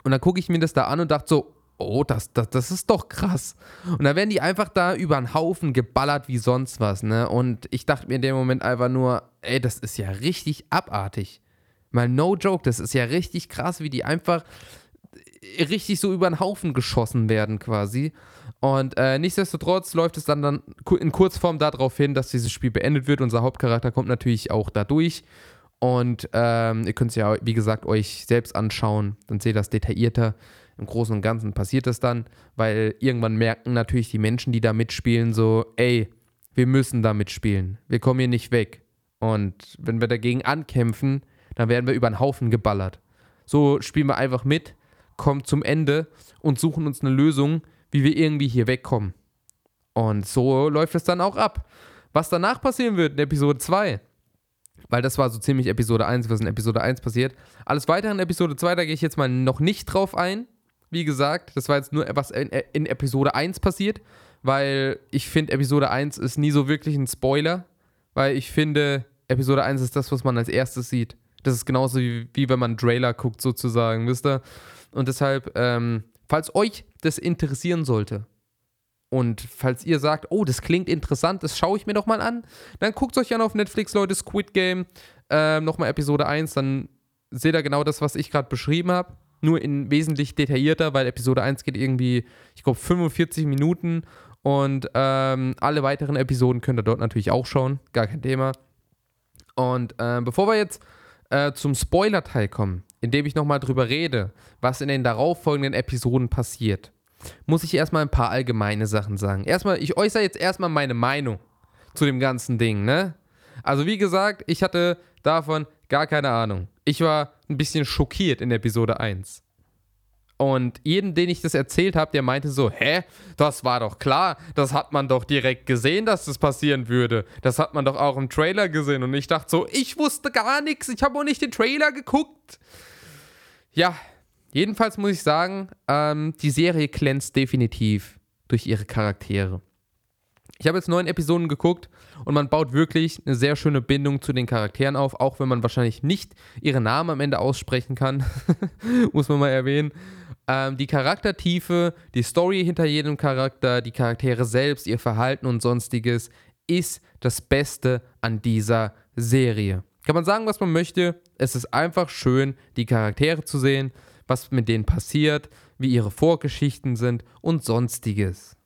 Und dann gucke ich mir das da an und dachte so, oh, das, das, das ist doch krass. Und dann werden die einfach da über einen Haufen geballert wie sonst was, ne? Und ich dachte mir in dem Moment einfach nur, ey, das ist ja richtig abartig. Mal no joke, das ist ja richtig krass, wie die einfach richtig so über einen Haufen geschossen werden quasi. Und äh, nichtsdestotrotz läuft es dann, dann in Kurzform darauf hin, dass dieses Spiel beendet wird. Unser Hauptcharakter kommt natürlich auch da durch und ähm, ihr könnt es ja, wie gesagt, euch selbst anschauen. Dann seht ihr das detaillierter. Im Großen und Ganzen passiert es dann, weil irgendwann merken natürlich die Menschen, die da mitspielen, so, ey, wir müssen da mitspielen. Wir kommen hier nicht weg. Und wenn wir dagegen ankämpfen, dann werden wir über einen Haufen geballert. So spielen wir einfach mit, kommen zum Ende und suchen uns eine Lösung, wie wir irgendwie hier wegkommen. Und so läuft es dann auch ab. Was danach passieren wird in Episode 2, weil das war so ziemlich Episode 1, was in Episode 1 passiert. Alles weitere in Episode 2, da gehe ich jetzt mal noch nicht drauf ein. Wie gesagt, das war jetzt nur, was in, in Episode 1 passiert, weil ich finde, Episode 1 ist nie so wirklich ein Spoiler, weil ich finde, Episode 1 ist das, was man als erstes sieht. Das ist genauso wie, wie wenn man einen Trailer guckt, sozusagen, wisst ihr? Und deshalb, ähm, falls euch das interessieren sollte, und falls ihr sagt, oh, das klingt interessant, das schaue ich mir doch mal an, dann guckt euch an auf Netflix, Leute, Squid Game, äh, nochmal Episode 1, dann seht ihr genau das, was ich gerade beschrieben habe. Nur in wesentlich detaillierter, weil Episode 1 geht irgendwie, ich glaube, 45 Minuten und ähm, alle weiteren Episoden könnt ihr dort natürlich auch schauen, gar kein Thema. Und äh, bevor wir jetzt äh, zum Spoiler-Teil kommen, in dem ich nochmal drüber rede, was in den darauffolgenden Episoden passiert, muss ich erstmal ein paar allgemeine Sachen sagen. Erstmal, ich äußere jetzt erstmal meine Meinung zu dem ganzen Ding, ne? Also wie gesagt, ich hatte davon gar keine Ahnung. Ich war ein bisschen schockiert in Episode 1. Und jeden, den ich das erzählt habe, der meinte so, hä, das war doch klar, das hat man doch direkt gesehen, dass das passieren würde. Das hat man doch auch im Trailer gesehen. Und ich dachte so, ich wusste gar nichts, ich habe auch nicht den Trailer geguckt. Ja, Jedenfalls muss ich sagen, ähm, die Serie glänzt definitiv durch ihre Charaktere. Ich habe jetzt neun Episoden geguckt und man baut wirklich eine sehr schöne Bindung zu den Charakteren auf, auch wenn man wahrscheinlich nicht ihre Namen am Ende aussprechen kann, muss man mal erwähnen. Ähm, die Charaktertiefe, die Story hinter jedem Charakter, die Charaktere selbst, ihr Verhalten und sonstiges ist das Beste an dieser Serie. Kann man sagen, was man möchte, es ist einfach schön, die Charaktere zu sehen was mit denen passiert, wie ihre Vorgeschichten sind und sonstiges.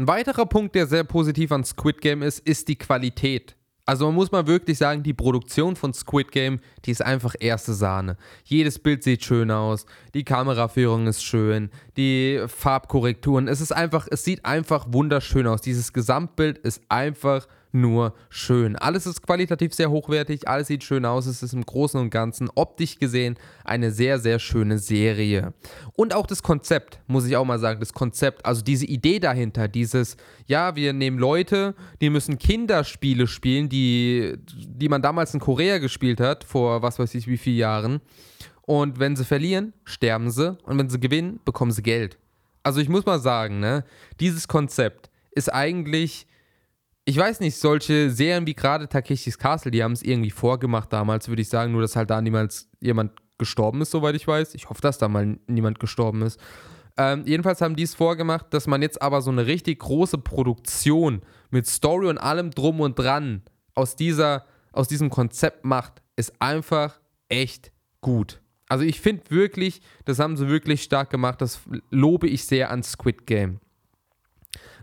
Ein weiterer Punkt, der sehr positiv an Squid Game ist, ist die Qualität. Also man muss mal wirklich sagen, die Produktion von Squid Game, die ist einfach erste Sahne. Jedes Bild sieht schön aus, die Kameraführung ist schön, die Farbkorrekturen, es ist einfach, es sieht einfach wunderschön aus. Dieses Gesamtbild ist einfach nur schön. Alles ist qualitativ sehr hochwertig, alles sieht schön aus. Es ist im Großen und Ganzen optisch gesehen eine sehr, sehr schöne Serie. Und auch das Konzept, muss ich auch mal sagen, das Konzept, also diese Idee dahinter, dieses, ja, wir nehmen Leute, die müssen Kinderspiele spielen, die, die man damals in Korea gespielt hat, vor was weiß ich wie vielen Jahren. Und wenn sie verlieren, sterben sie. Und wenn sie gewinnen, bekommen sie Geld. Also ich muss mal sagen, ne, dieses Konzept ist eigentlich ich weiß nicht, solche Serien wie gerade Takeshis Castle, die haben es irgendwie vorgemacht damals, würde ich sagen, nur dass halt da niemals jemand gestorben ist, soweit ich weiß. Ich hoffe, dass da mal niemand gestorben ist. Ähm, jedenfalls haben die es vorgemacht, dass man jetzt aber so eine richtig große Produktion mit Story und allem drum und dran aus, dieser, aus diesem Konzept macht, ist einfach echt gut. Also ich finde wirklich, das haben sie wirklich stark gemacht. Das lobe ich sehr an Squid Game.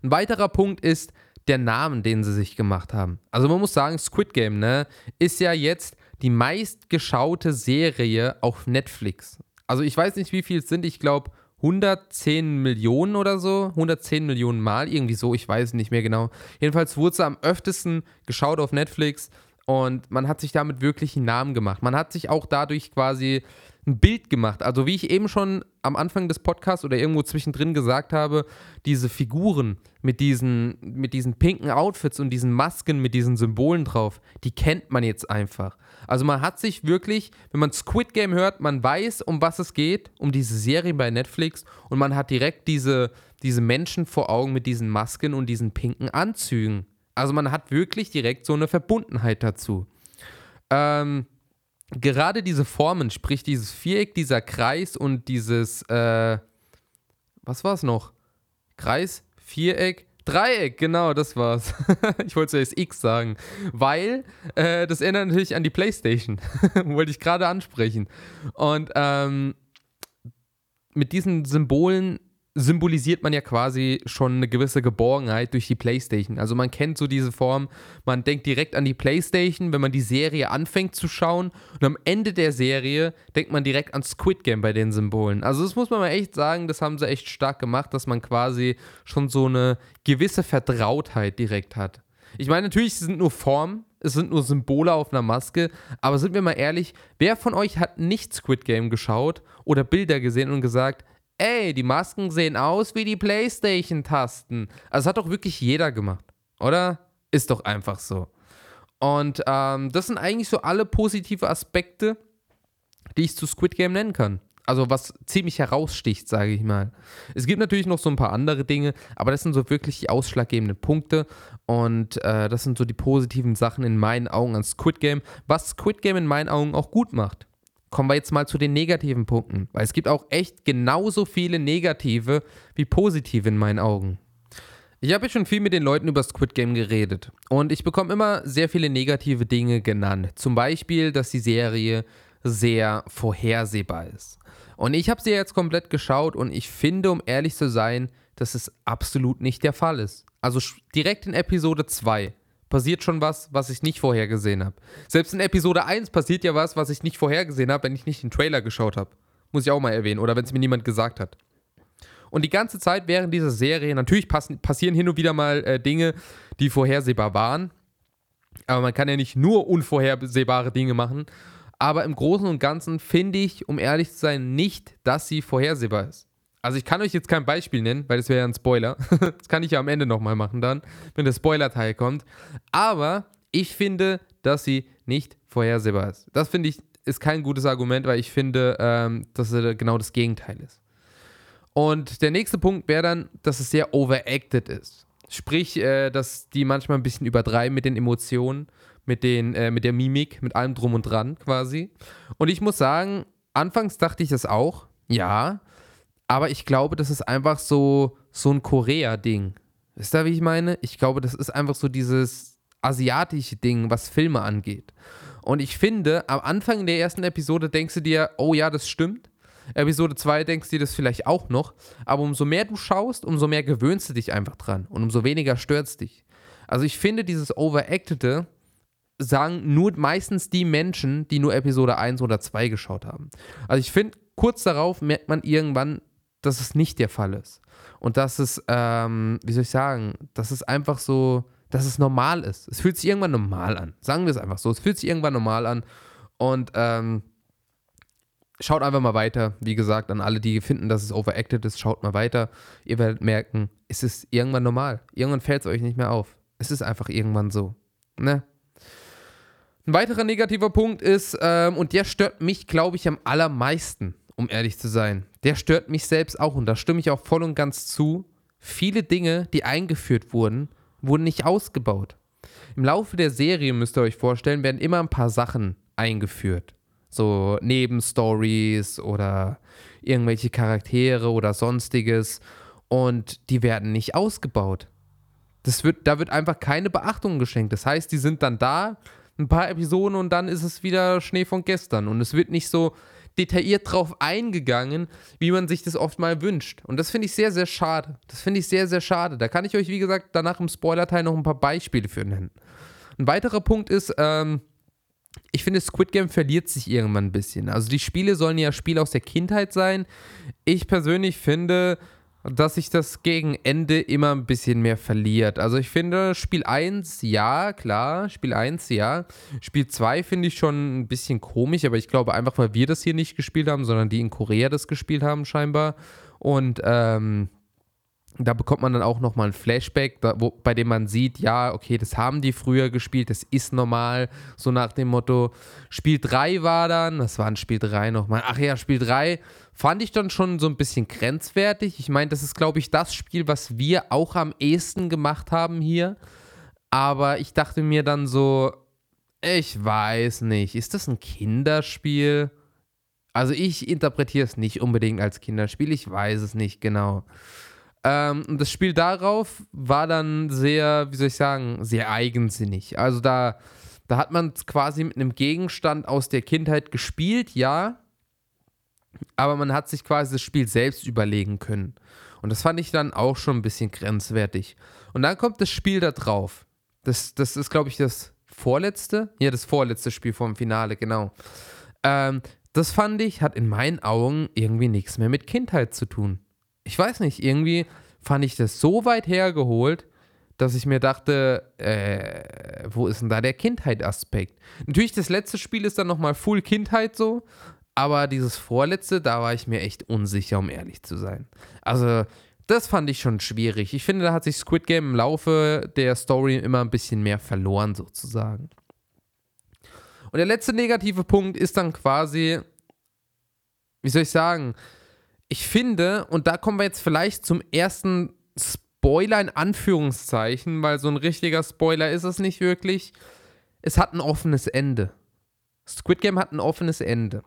Ein weiterer Punkt ist, der Namen, den sie sich gemacht haben. Also man muss sagen, Squid Game, ne, ist ja jetzt die meistgeschaute Serie auf Netflix. Also ich weiß nicht, wie viel es sind. Ich glaube 110 Millionen oder so. 110 Millionen Mal, irgendwie so. Ich weiß nicht mehr genau. Jedenfalls wurde sie am öftesten geschaut auf Netflix und man hat sich damit wirklich einen Namen gemacht. Man hat sich auch dadurch quasi ein Bild gemacht. Also wie ich eben schon am Anfang des Podcasts oder irgendwo zwischendrin gesagt habe, diese Figuren mit diesen, mit diesen pinken Outfits und diesen Masken mit diesen Symbolen drauf, die kennt man jetzt einfach. Also man hat sich wirklich, wenn man Squid Game hört, man weiß, um was es geht, um diese Serie bei Netflix und man hat direkt diese, diese Menschen vor Augen mit diesen Masken und diesen pinken Anzügen. Also man hat wirklich direkt so eine Verbundenheit dazu. Ähm, gerade diese Formen, sprich dieses Viereck, dieser Kreis und dieses, äh, was war es noch? Kreis, Viereck, Dreieck, genau, das war's. ich wollte zuerst X sagen, weil äh, das erinnert natürlich an die PlayStation. wollte ich gerade ansprechen. Und ähm, mit diesen Symbolen symbolisiert man ja quasi schon eine gewisse Geborgenheit durch die PlayStation. Also man kennt so diese Form, man denkt direkt an die PlayStation, wenn man die Serie anfängt zu schauen und am Ende der Serie denkt man direkt an Squid Game bei den Symbolen. Also das muss man mal echt sagen, das haben sie echt stark gemacht, dass man quasi schon so eine gewisse Vertrautheit direkt hat. Ich meine, natürlich sind nur Formen, es sind nur Symbole auf einer Maske, aber sind wir mal ehrlich, wer von euch hat nicht Squid Game geschaut oder Bilder gesehen und gesagt, ey, die Masken sehen aus wie die PlayStation-Tasten. Also das hat doch wirklich jeder gemacht, oder? Ist doch einfach so. Und ähm, das sind eigentlich so alle positive Aspekte, die ich zu Squid Game nennen kann. Also was ziemlich heraussticht, sage ich mal. Es gibt natürlich noch so ein paar andere Dinge, aber das sind so wirklich die ausschlaggebenden Punkte und äh, das sind so die positiven Sachen in meinen Augen an Squid Game, was Squid Game in meinen Augen auch gut macht kommen wir jetzt mal zu den negativen Punkten, weil es gibt auch echt genauso viele negative wie positive in meinen Augen. Ich habe ja schon viel mit den Leuten über Squid Game geredet und ich bekomme immer sehr viele negative Dinge genannt. Zum Beispiel, dass die Serie sehr vorhersehbar ist. Und ich habe sie jetzt komplett geschaut und ich finde, um ehrlich zu sein, dass es absolut nicht der Fall ist. Also direkt in Episode 2 passiert schon was, was ich nicht vorhergesehen habe. Selbst in Episode 1 passiert ja was, was ich nicht vorhergesehen habe, wenn ich nicht den Trailer geschaut habe. Muss ich auch mal erwähnen. Oder wenn es mir niemand gesagt hat. Und die ganze Zeit während dieser Serie, natürlich passieren hin und wieder mal äh, Dinge, die vorhersehbar waren. Aber man kann ja nicht nur unvorhersehbare Dinge machen. Aber im Großen und Ganzen finde ich, um ehrlich zu sein, nicht, dass sie vorhersehbar ist. Also ich kann euch jetzt kein Beispiel nennen, weil das wäre ja ein Spoiler. das kann ich ja am Ende nochmal machen dann, wenn der Spoiler-Teil kommt. Aber ich finde, dass sie nicht vorhersehbar ist. Das finde ich ist kein gutes Argument, weil ich finde, ähm, dass es genau das Gegenteil ist. Und der nächste Punkt wäre dann, dass es sehr overacted ist. Sprich, äh, dass die manchmal ein bisschen übertreiben mit den Emotionen, mit, den, äh, mit der Mimik, mit allem drum und dran quasi. Und ich muss sagen, anfangs dachte ich das auch, ja, aber ich glaube, das ist einfach so, so ein Korea-Ding. Wisst ihr, wie ich meine? Ich glaube, das ist einfach so dieses asiatische Ding, was Filme angeht. Und ich finde, am Anfang der ersten Episode denkst du dir, oh ja, das stimmt. Episode 2 denkst du dir das vielleicht auch noch. Aber umso mehr du schaust, umso mehr gewöhnst du dich einfach dran. Und umso weniger stört es dich. Also ich finde, dieses Overactede sagen nur meistens die Menschen, die nur Episode 1 oder 2 geschaut haben. Also ich finde, kurz darauf merkt man irgendwann, dass es nicht der Fall ist. Und dass es, ähm, wie soll ich sagen, dass es einfach so dass es normal ist. Es fühlt sich irgendwann normal an. Sagen wir es einfach so. Es fühlt sich irgendwann normal an. Und ähm, schaut einfach mal weiter. Wie gesagt, an alle, die finden, dass es overacted ist, schaut mal weiter. Ihr werdet merken, es ist irgendwann normal. Irgendwann fällt es euch nicht mehr auf. Es ist einfach irgendwann so. Ne? Ein weiterer negativer Punkt ist, ähm, und der stört mich, glaube ich, am allermeisten, um ehrlich zu sein. Der stört mich selbst auch und da stimme ich auch voll und ganz zu. Viele Dinge, die eingeführt wurden, wurden nicht ausgebaut. Im Laufe der Serie, müsst ihr euch vorstellen, werden immer ein paar Sachen eingeführt. So Nebenstories oder irgendwelche Charaktere oder sonstiges. Und die werden nicht ausgebaut. Das wird, da wird einfach keine Beachtung geschenkt. Das heißt, die sind dann da, ein paar Episoden und dann ist es wieder Schnee von gestern. Und es wird nicht so detailliert drauf eingegangen, wie man sich das oft mal wünscht. Und das finde ich sehr, sehr schade. Das finde ich sehr, sehr schade. Da kann ich euch, wie gesagt, danach im Spoilerteil noch ein paar Beispiele für nennen. Ein weiterer Punkt ist, ähm, ich finde, Squid Game verliert sich irgendwann ein bisschen. Also die Spiele sollen ja Spiele aus der Kindheit sein. Ich persönlich finde, dass sich das gegen Ende immer ein bisschen mehr verliert. Also ich finde, Spiel 1, ja, klar, Spiel 1, ja. Spiel 2 finde ich schon ein bisschen komisch, aber ich glaube einfach, weil wir das hier nicht gespielt haben, sondern die in Korea das gespielt haben scheinbar. Und ähm, da bekommt man dann auch nochmal ein Flashback, da, wo, bei dem man sieht, ja, okay, das haben die früher gespielt, das ist normal, so nach dem Motto. Spiel 3 war dann, das war ein Spiel 3 nochmal, ach ja, Spiel 3 fand ich dann schon so ein bisschen grenzwertig. Ich meine, das ist, glaube ich, das Spiel, was wir auch am ehesten gemacht haben hier. Aber ich dachte mir dann so, ich weiß nicht, ist das ein Kinderspiel? Also ich interpretiere es nicht unbedingt als Kinderspiel, ich weiß es nicht genau. Ähm, das Spiel darauf war dann sehr, wie soll ich sagen, sehr eigensinnig. Also da, da hat man quasi mit einem Gegenstand aus der Kindheit gespielt, ja. Aber man hat sich quasi das Spiel selbst überlegen können. Und das fand ich dann auch schon ein bisschen grenzwertig. Und dann kommt das Spiel da drauf. Das, das ist, glaube ich, das vorletzte. Ja, das vorletzte Spiel vom Finale, genau. Ähm, das fand ich, hat in meinen Augen irgendwie nichts mehr mit Kindheit zu tun ich weiß nicht, irgendwie fand ich das so weit hergeholt, dass ich mir dachte, äh, wo ist denn da der Kindheitsaspekt? Natürlich, das letzte Spiel ist dann nochmal Full Kindheit so, aber dieses vorletzte, da war ich mir echt unsicher, um ehrlich zu sein. Also, das fand ich schon schwierig. Ich finde, da hat sich Squid Game im Laufe der Story immer ein bisschen mehr verloren, sozusagen. Und der letzte negative Punkt ist dann quasi, wie soll ich sagen, ich finde, und da kommen wir jetzt vielleicht zum ersten Spoiler in Anführungszeichen, weil so ein richtiger Spoiler ist es nicht wirklich. Es hat ein offenes Ende. Squid Game hat ein offenes Ende.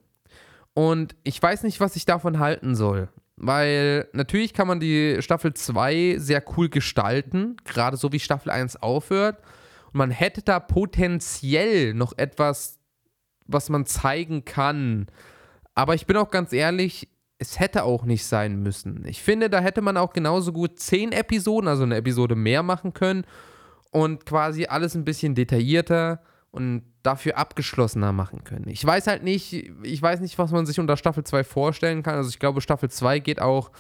Und ich weiß nicht, was ich davon halten soll. Weil natürlich kann man die Staffel 2 sehr cool gestalten, gerade so wie Staffel 1 aufhört. Und man hätte da potenziell noch etwas, was man zeigen kann. Aber ich bin auch ganz ehrlich, es hätte auch nicht sein müssen. Ich finde, da hätte man auch genauso gut zehn Episoden, also eine Episode mehr machen können und quasi alles ein bisschen detaillierter und dafür abgeschlossener machen können. Ich weiß halt nicht, ich weiß nicht, was man sich unter Staffel 2 vorstellen kann. Also ich glaube, Staffel 2 geht auch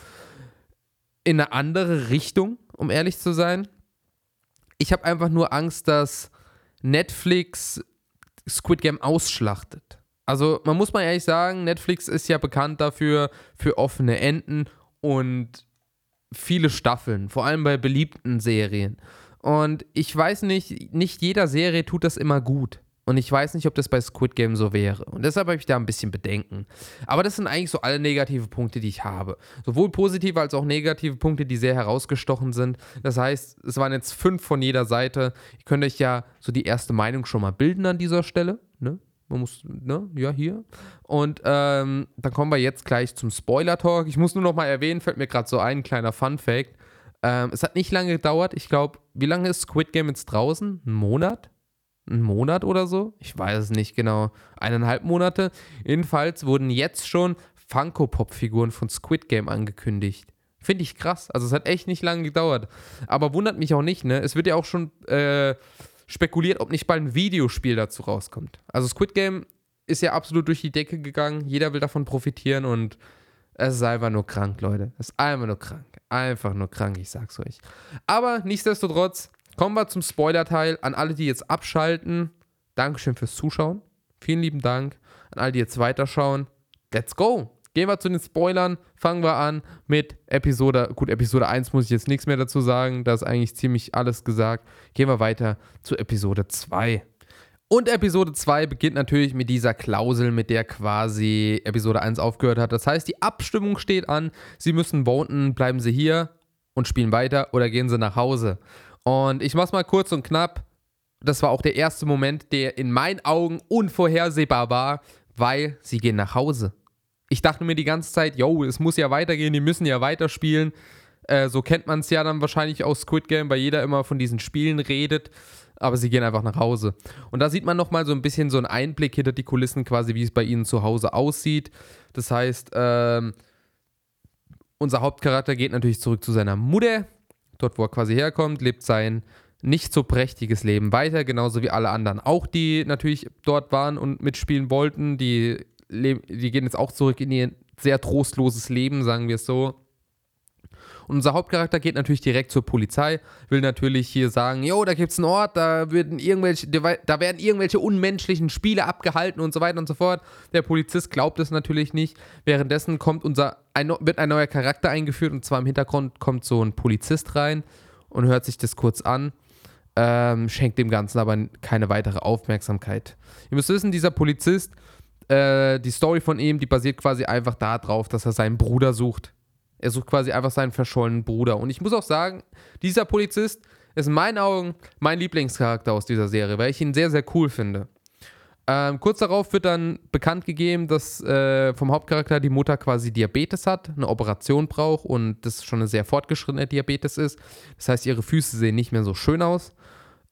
in eine andere Richtung, um ehrlich zu sein. Ich habe einfach nur Angst, dass Netflix Squid Game ausschlachtet. Also man muss mal ehrlich sagen, Netflix ist ja bekannt dafür, für offene Enden und viele Staffeln, vor allem bei beliebten Serien. Und ich weiß nicht, nicht jeder Serie tut das immer gut. Und ich weiß nicht, ob das bei Squid Game so wäre. Und deshalb habe ich da ein bisschen Bedenken. Aber das sind eigentlich so alle negative Punkte, die ich habe. Sowohl positive als auch negative Punkte, die sehr herausgestochen sind. Das heißt, es waren jetzt fünf von jeder Seite. Ihr könnt euch ja so die erste Meinung schon mal bilden an dieser Stelle. Ne? Man muss, ne, ja, hier. Und ähm, dann kommen wir jetzt gleich zum Spoiler-Talk. Ich muss nur noch mal erwähnen, fällt mir gerade so ein kleiner Fun-Fact. Ähm, es hat nicht lange gedauert. Ich glaube, wie lange ist Squid Game jetzt draußen? Ein Monat? Ein Monat oder so? Ich weiß es nicht genau. Eineinhalb Monate. Jedenfalls wurden jetzt schon Funko-Pop-Figuren von Squid Game angekündigt. Finde ich krass. Also es hat echt nicht lange gedauert. Aber wundert mich auch nicht, ne? Es wird ja auch schon äh, spekuliert, ob nicht bald ein Videospiel dazu rauskommt. Also Squid Game ist ja absolut durch die Decke gegangen. Jeder will davon profitieren und es ist einfach nur krank, Leute. Es ist einfach nur krank. Einfach nur krank, ich sag's euch. Aber nichtsdestotrotz, kommen wir zum Spoiler-Teil. An alle, die jetzt abschalten, Dankeschön fürs Zuschauen. Vielen lieben Dank. An alle, die jetzt weiterschauen, let's go. Gehen wir zu den Spoilern. Fangen wir an mit Episode. Gut, Episode 1 muss ich jetzt nichts mehr dazu sagen. Da ist eigentlich ziemlich alles gesagt. Gehen wir weiter zu Episode 2. Und Episode 2 beginnt natürlich mit dieser Klausel, mit der quasi Episode 1 aufgehört hat. Das heißt, die Abstimmung steht an. Sie müssen voten, bleiben Sie hier und spielen weiter oder gehen Sie nach Hause. Und ich mach's mal kurz und knapp. Das war auch der erste Moment, der in meinen Augen unvorhersehbar war, weil sie gehen nach Hause. Ich dachte mir die ganze Zeit, yo, es muss ja weitergehen, die müssen ja weiterspielen. Äh, so kennt man es ja dann wahrscheinlich aus Squid Game, weil jeder immer von diesen Spielen redet aber sie gehen einfach nach Hause. Und da sieht man nochmal so ein bisschen so einen Einblick hinter die Kulissen, quasi wie es bei ihnen zu Hause aussieht. Das heißt, ähm, unser Hauptcharakter geht natürlich zurück zu seiner Mutter, dort wo er quasi herkommt, lebt sein nicht so prächtiges Leben weiter, genauso wie alle anderen auch, die natürlich dort waren und mitspielen wollten. Die, die gehen jetzt auch zurück in ihr sehr trostloses Leben, sagen wir es so. Und unser Hauptcharakter geht natürlich direkt zur Polizei, will natürlich hier sagen, jo, da gibt es einen Ort, da werden irgendwelche, da werden irgendwelche unmenschlichen Spiele abgehalten und so weiter und so fort. Der Polizist glaubt es natürlich nicht. Währenddessen kommt unser, ein, wird ein neuer Charakter eingeführt und zwar im Hintergrund kommt so ein Polizist rein und hört sich das kurz an. Ähm, schenkt dem Ganzen aber keine weitere Aufmerksamkeit. Ihr müsst wissen, dieser Polizist, äh, die Story von ihm, die basiert quasi einfach darauf, dass er seinen Bruder sucht. Er sucht quasi einfach seinen verschollenen Bruder. Und ich muss auch sagen, dieser Polizist ist in meinen Augen mein Lieblingscharakter aus dieser Serie, weil ich ihn sehr, sehr cool finde. Ähm, kurz darauf wird dann bekannt gegeben, dass äh, vom Hauptcharakter die Mutter quasi Diabetes hat, eine Operation braucht und das schon eine sehr fortgeschrittene Diabetes ist. Das heißt, ihre Füße sehen nicht mehr so schön aus.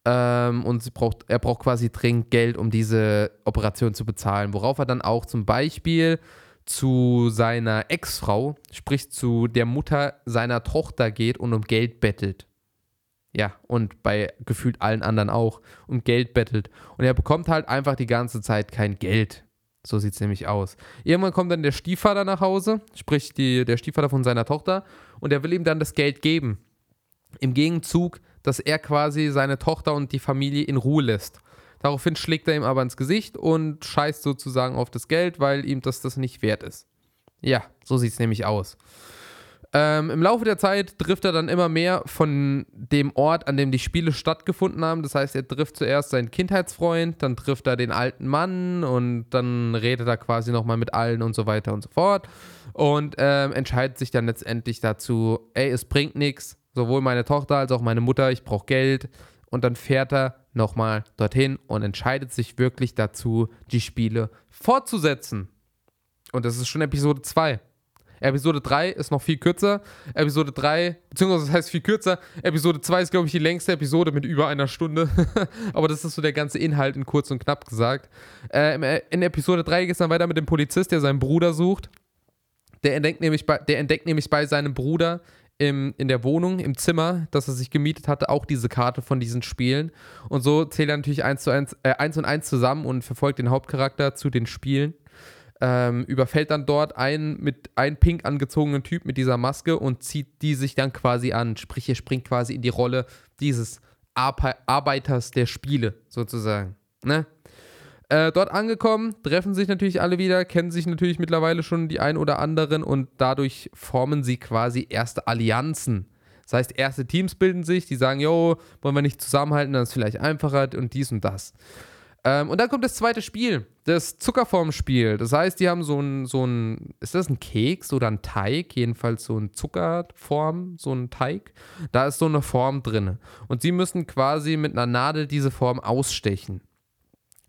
Ähm, und sie braucht, er braucht quasi dringend Geld, um diese Operation zu bezahlen. Worauf er dann auch zum Beispiel zu seiner Ex-Frau, sprich zu der Mutter seiner Tochter geht und um Geld bettelt. Ja, und bei gefühlt allen anderen auch um Geld bettelt. Und er bekommt halt einfach die ganze Zeit kein Geld. So sieht es nämlich aus. Irgendwann kommt dann der Stiefvater nach Hause, sprich die, der Stiefvater von seiner Tochter, und er will ihm dann das Geld geben. Im Gegenzug, dass er quasi seine Tochter und die Familie in Ruhe lässt. Daraufhin schlägt er ihm aber ins Gesicht und scheißt sozusagen auf das Geld, weil ihm das das nicht wert ist. Ja, so sieht es nämlich aus. Ähm, Im Laufe der Zeit trifft er dann immer mehr von dem Ort, an dem die Spiele stattgefunden haben. Das heißt, er trifft zuerst seinen Kindheitsfreund, dann trifft er den alten Mann und dann redet er quasi nochmal mit allen und so weiter und so fort. Und ähm, entscheidet sich dann letztendlich dazu, ey, es bringt nichts. Sowohl meine Tochter als auch meine Mutter, ich brauche Geld. Und dann fährt er nochmal dorthin und entscheidet sich wirklich dazu, die Spiele fortzusetzen. Und das ist schon Episode 2. Episode 3 ist noch viel kürzer. Episode 3, beziehungsweise das heißt viel kürzer. Episode 2 ist, glaube ich, die längste Episode mit über einer Stunde. Aber das ist so der ganze Inhalt in kurz und knapp gesagt. Äh, in Episode 3 geht es dann weiter mit dem Polizist, der seinen Bruder sucht. Der entdeckt nämlich bei, der entdeckt nämlich bei seinem Bruder im, in der Wohnung, im Zimmer, das er sich gemietet hatte, auch diese Karte von diesen Spielen. Und so zählt er natürlich eins, zu eins, äh, eins und eins zusammen und verfolgt den Hauptcharakter zu den Spielen. Ähm, überfällt dann dort einen mit einem pink angezogenen Typ mit dieser Maske und zieht die sich dann quasi an. Sprich, er springt quasi in die Rolle dieses Arbeiters der Spiele, sozusagen. Ne? Äh, dort angekommen, treffen sich natürlich alle wieder, kennen sich natürlich mittlerweile schon die ein oder anderen und dadurch formen sie quasi erste Allianzen. Das heißt, erste Teams bilden sich, die sagen, jo, wollen wir nicht zusammenhalten, dann ist es vielleicht einfacher und dies und das. Ähm, und dann kommt das zweite Spiel, das Zuckerformspiel. Das heißt, die haben so ein, so ein, ist das ein Keks oder ein Teig? Jedenfalls so ein Zuckerform, so ein Teig. Da ist so eine Form drin. Und sie müssen quasi mit einer Nadel diese Form ausstechen.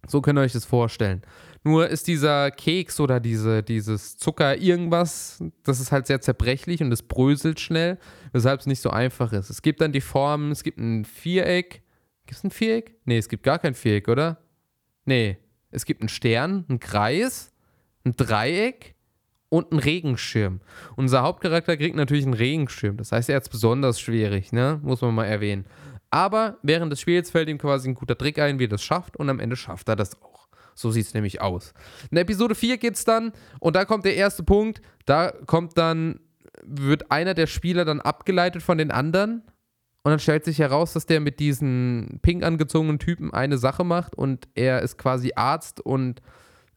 So könnt ihr euch das vorstellen. Nur ist dieser Keks oder diese, dieses Zucker irgendwas, das ist halt sehr zerbrechlich und es bröselt schnell, weshalb es nicht so einfach ist. Es gibt dann die Formen, es gibt ein Viereck. Gibt es ein Viereck? Nee, es gibt gar kein Viereck, oder? Nee. Es gibt einen Stern, einen Kreis, ein Dreieck und einen Regenschirm. Unser Hauptcharakter kriegt natürlich einen Regenschirm. Das heißt, er ist besonders schwierig, ne? Muss man mal erwähnen. Aber während des Spiels fällt ihm quasi ein guter Trick ein, wie er das schafft und am Ende schafft er das auch. So sieht es nämlich aus. In Episode 4 geht es dann und da kommt der erste Punkt. Da kommt dann, wird einer der Spieler dann abgeleitet von den anderen Und dann stellt sich heraus, dass der mit diesen pink angezogenen Typen eine Sache macht und er ist quasi Arzt und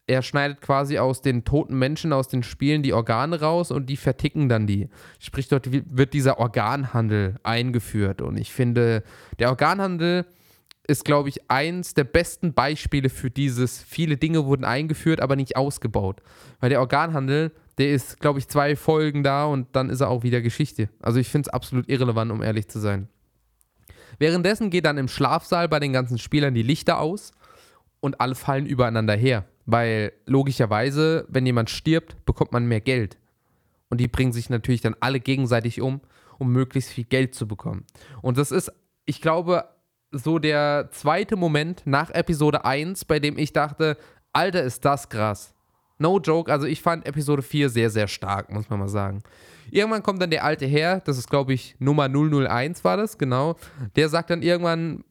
er schneidet quasi aus den toten Menschen aus den Spielen die Organe raus und die verticken dann die. Sprich, dort wird dieser Organhandel eingeführt. Und ich finde, der Organhandel ist, glaube ich, eins der besten Beispiele für dieses, viele Dinge wurden eingeführt, aber nicht ausgebaut. Weil der Organhandel, der ist, glaube ich, zwei Folgen da und dann ist er auch wieder Geschichte. Also ich finde es absolut irrelevant, um ehrlich zu sein. Währenddessen geht dann im Schlafsaal bei den ganzen Spielern die Lichter aus und alle fallen übereinander her. Weil logischerweise, wenn jemand stirbt, bekommt man mehr Geld. Und die bringen sich natürlich dann alle gegenseitig um, um möglichst viel Geld zu bekommen. Und das ist, ich glaube, so der zweite Moment nach Episode 1, bei dem ich dachte, Alter, ist das krass. No joke, also ich fand Episode 4 sehr, sehr stark, muss man mal sagen. Irgendwann kommt dann der alte Herr, das ist glaube ich Nummer 001 war das, genau. Der sagt dann irgendwann,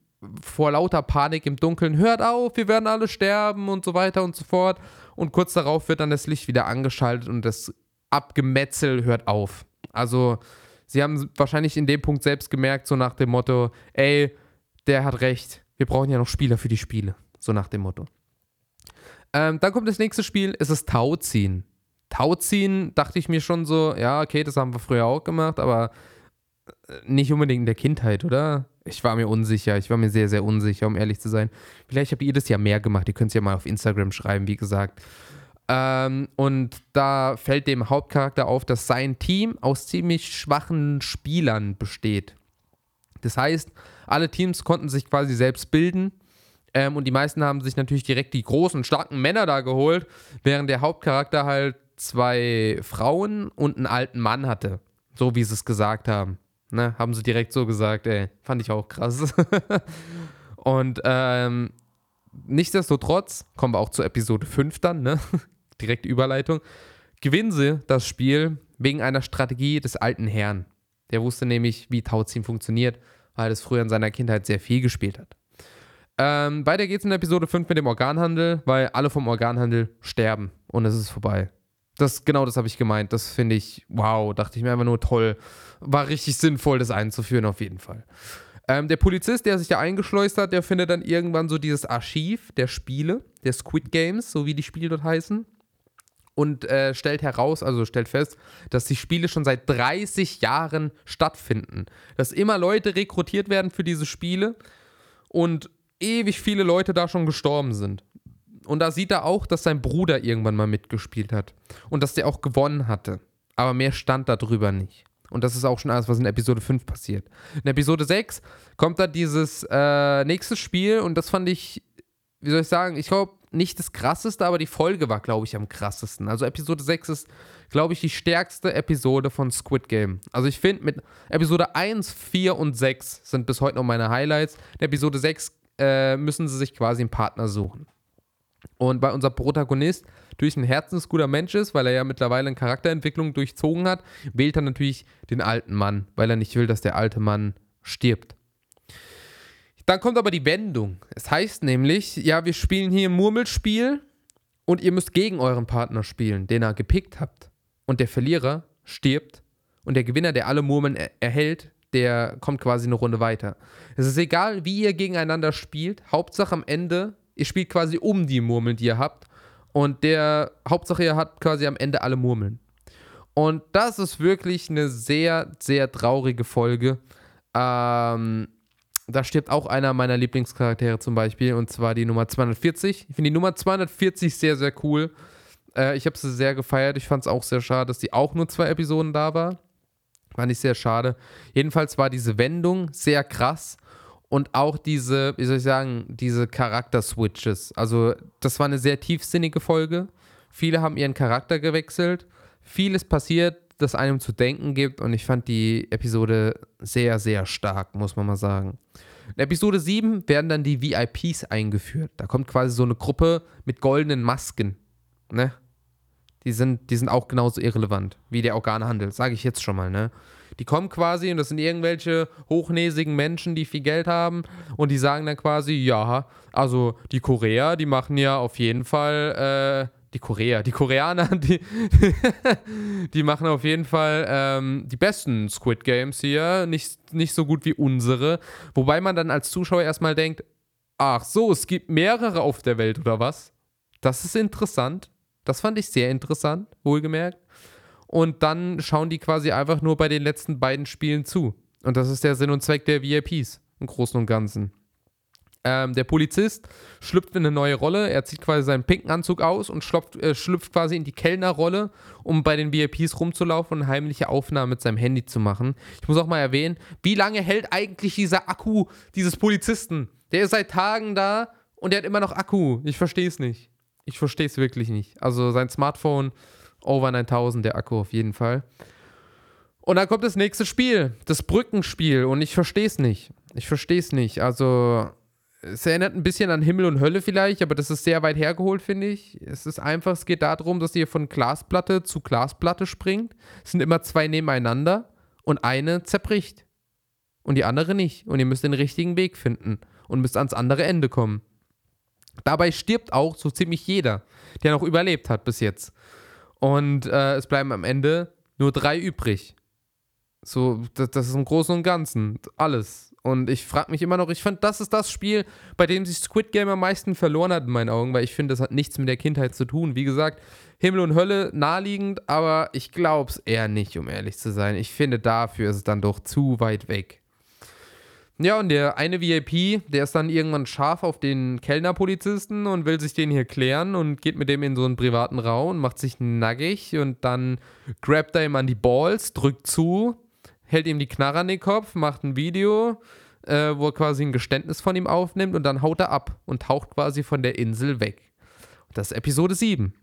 vor lauter Panik im Dunkeln, hört auf, wir werden alle sterben und so weiter und so fort. Und kurz darauf wird dann das Licht wieder angeschaltet und das Abgemetzel hört auf. Also, sie haben wahrscheinlich in dem Punkt selbst gemerkt, so nach dem Motto, ey, der hat recht, wir brauchen ja noch Spieler für die Spiele. So nach dem Motto. Ähm, dann kommt das nächste Spiel, es ist Tauziehen. Tauziehen dachte ich mir schon so, ja, okay, das haben wir früher auch gemacht, aber äh, nicht unbedingt in der Kindheit, oder? Ich war mir unsicher. Ich war mir sehr, sehr unsicher, um ehrlich zu sein. Vielleicht habt ihr das ja mehr gemacht. Ihr könnt es ja mal auf Instagram schreiben, wie gesagt. Ähm, und da fällt dem Hauptcharakter auf, dass sein Team aus ziemlich schwachen Spielern besteht. Das heißt, alle Teams konnten sich quasi selbst bilden. Ähm, und die meisten haben sich natürlich direkt die großen, starken Männer da geholt, während der Hauptcharakter halt zwei Frauen und einen alten Mann hatte. So wie sie es gesagt haben. Ne, haben sie direkt so gesagt, ey. Fand ich auch krass. und ähm, nichtsdestotrotz, kommen wir auch zur Episode 5 dann, ne? Direkte Überleitung. Gewinnen sie das Spiel wegen einer Strategie des alten Herrn. Der wusste nämlich, wie Tauziehen funktioniert, weil es früher in seiner Kindheit sehr viel gespielt hat. Ähm, weiter geht's in Episode 5 mit dem Organhandel, weil alle vom Organhandel sterben und es ist vorbei. Das, genau das habe ich gemeint. Das finde ich, wow, dachte ich mir einfach nur toll. War richtig sinnvoll, das einzuführen, auf jeden Fall. Ähm, der Polizist, der sich da eingeschleust hat, der findet dann irgendwann so dieses Archiv der Spiele, der Squid Games, so wie die Spiele dort heißen. Und äh, stellt heraus, also stellt fest, dass die Spiele schon seit 30 Jahren stattfinden. Dass immer Leute rekrutiert werden für diese Spiele und ewig viele Leute da schon gestorben sind. Und da sieht er auch, dass sein Bruder irgendwann mal mitgespielt hat. Und dass der auch gewonnen hatte. Aber mehr stand darüber nicht. Und das ist auch schon alles, was in Episode 5 passiert. In Episode 6 kommt da dieses äh, nächste Spiel und das fand ich, wie soll ich sagen, ich glaube, nicht das krasseste, aber die Folge war, glaube ich, am krassesten. Also Episode 6 ist, glaube ich, die stärkste Episode von Squid Game. Also ich finde, mit Episode 1, 4 und 6 sind bis heute noch meine Highlights. In Episode 6 äh, müssen sie sich quasi einen Partner suchen. Und weil unser Protagonist durch ein herzensguter Mensch ist, weil er ja mittlerweile eine Charakterentwicklung durchzogen hat, wählt er natürlich den alten Mann, weil er nicht will, dass der alte Mann stirbt. Dann kommt aber die Wendung. Es heißt nämlich, ja, wir spielen hier ein Murmelspiel und ihr müsst gegen euren Partner spielen, den ihr gepickt habt. Und der Verlierer stirbt und der Gewinner, der alle Murmeln er erhält, der kommt quasi eine Runde weiter. Es ist egal, wie ihr gegeneinander spielt. Hauptsache am Ende ihr spielt quasi um die Murmeln, die ihr habt. Und der, Hauptsache, ihr habt quasi am Ende alle Murmeln. Und das ist wirklich eine sehr, sehr traurige Folge. Ähm, da stirbt auch einer meiner Lieblingscharaktere zum Beispiel, und zwar die Nummer 240. Ich finde die Nummer 240 sehr, sehr cool. Äh, ich habe sie sehr gefeiert. Ich fand es auch sehr schade, dass die auch nur zwei Episoden da war. Fand ich sehr schade. Jedenfalls war diese Wendung sehr krass und auch diese, wie soll ich sagen, diese Charakter-Switches. Also, das war eine sehr tiefsinnige Folge. Viele haben ihren Charakter gewechselt. Vieles passiert, das einem zu denken gibt. Und ich fand die Episode sehr, sehr stark, muss man mal sagen. In Episode 7 werden dann die VIPs eingeführt. Da kommt quasi so eine Gruppe mit goldenen Masken. Ne? Die sind, die sind auch genauso irrelevant wie der Organhandel, sage ich jetzt schon mal, ne? Die kommen quasi und das sind irgendwelche hochnäsigen Menschen, die viel Geld haben und die sagen dann quasi, ja, also die Korea, die machen ja auf jeden Fall äh, die Korea, die Koreaner, die, die machen auf jeden Fall ähm, die besten Squid Games hier, nicht, nicht so gut wie unsere. Wobei man dann als Zuschauer erstmal denkt, ach so, es gibt mehrere auf der Welt oder was? Das ist interessant. Das fand ich sehr interessant, wohlgemerkt. Und dann schauen die quasi einfach nur bei den letzten beiden Spielen zu. Und das ist der Sinn und Zweck der VIPs im Großen und Ganzen. Ähm, der Polizist schlüpft in eine neue Rolle. Er zieht quasi seinen pinken Anzug aus und schlüpft, äh, schlüpft quasi in die Kellnerrolle, um bei den VIPs rumzulaufen und heimliche Aufnahmen mit seinem Handy zu machen. Ich muss auch mal erwähnen, wie lange hält eigentlich dieser Akku dieses Polizisten? Der ist seit Tagen da und der hat immer noch Akku. Ich verstehe es nicht. Ich verstehe es wirklich nicht. Also sein Smartphone, over 9000, der Akku auf jeden Fall. Und dann kommt das nächste Spiel, das Brückenspiel. Und ich verstehe es nicht. Ich verstehe es nicht. Also, es erinnert ein bisschen an Himmel und Hölle vielleicht, aber das ist sehr weit hergeholt, finde ich. Es ist einfach, es geht darum, dass ihr von Glasplatte zu Glasplatte springt. Es sind immer zwei nebeneinander und eine zerbricht. Und die andere nicht. Und ihr müsst den richtigen Weg finden und müsst ans andere Ende kommen. Dabei stirbt auch so ziemlich jeder, der noch überlebt hat bis jetzt. Und äh, es bleiben am Ende nur drei übrig. So, das, das ist im Großen und Ganzen alles. Und ich frage mich immer noch, ich fand, das ist das Spiel, bei dem sich Squid Game am meisten verloren hat in meinen Augen, weil ich finde, das hat nichts mit der Kindheit zu tun. Wie gesagt, Himmel und Hölle naheliegend, aber ich glaube es eher nicht, um ehrlich zu sein. Ich finde, dafür ist es dann doch zu weit weg. Ja, und der eine VIP, der ist dann irgendwann scharf auf den Kellnerpolizisten und will sich den hier klären und geht mit dem in so einen privaten Raum und macht sich nackig und dann grabt er ihm an die Balls, drückt zu, hält ihm die Knarre an den Kopf, macht ein Video, äh, wo er quasi ein Geständnis von ihm aufnimmt und dann haut er ab und taucht quasi von der Insel weg. Das ist Episode 7.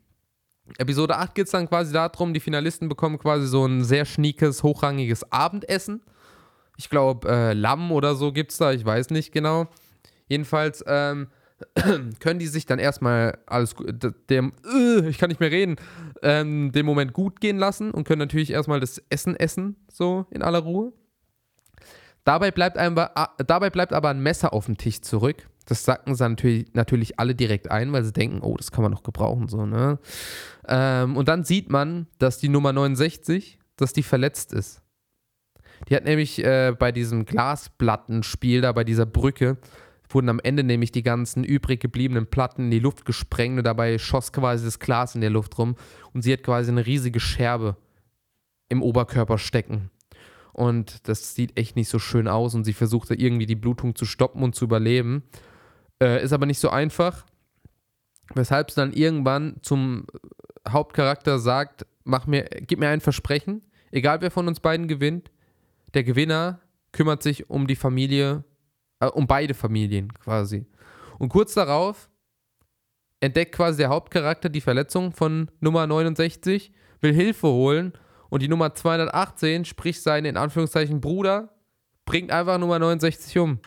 Episode 8 geht es dann quasi darum, die Finalisten bekommen quasi so ein sehr schniekes, hochrangiges Abendessen ich glaube, äh, Lamm oder so gibt es da, ich weiß nicht genau. Jedenfalls ähm, können die sich dann erstmal alles, dem, äh, ich kann nicht mehr reden, ähm, den Moment gut gehen lassen und können natürlich erstmal das Essen essen, so in aller Ruhe. Dabei bleibt, einfach, dabei bleibt aber ein Messer auf dem Tisch zurück. Das sacken sie natürlich, natürlich alle direkt ein, weil sie denken, oh, das kann man noch gebrauchen, so, ne? Ähm, und dann sieht man, dass die Nummer 69, dass die verletzt ist. Die hat nämlich äh, bei diesem Glasplattenspiel da bei dieser Brücke wurden am Ende nämlich die ganzen übrig gebliebenen Platten in die Luft gesprengt und dabei schoss quasi das Glas in der Luft rum und sie hat quasi eine riesige Scherbe im Oberkörper stecken. Und das sieht echt nicht so schön aus und sie versuchte irgendwie die Blutung zu stoppen und zu überleben. Äh, ist aber nicht so einfach. Weshalb sie dann irgendwann zum Hauptcharakter sagt, mach mir, gib mir ein Versprechen, egal wer von uns beiden gewinnt, der Gewinner kümmert sich um die Familie, äh, um beide Familien quasi. Und kurz darauf entdeckt quasi der Hauptcharakter die Verletzung von Nummer 69, will Hilfe holen und die Nummer 218, sprich seinen in Anführungszeichen Bruder, bringt einfach Nummer 69 um.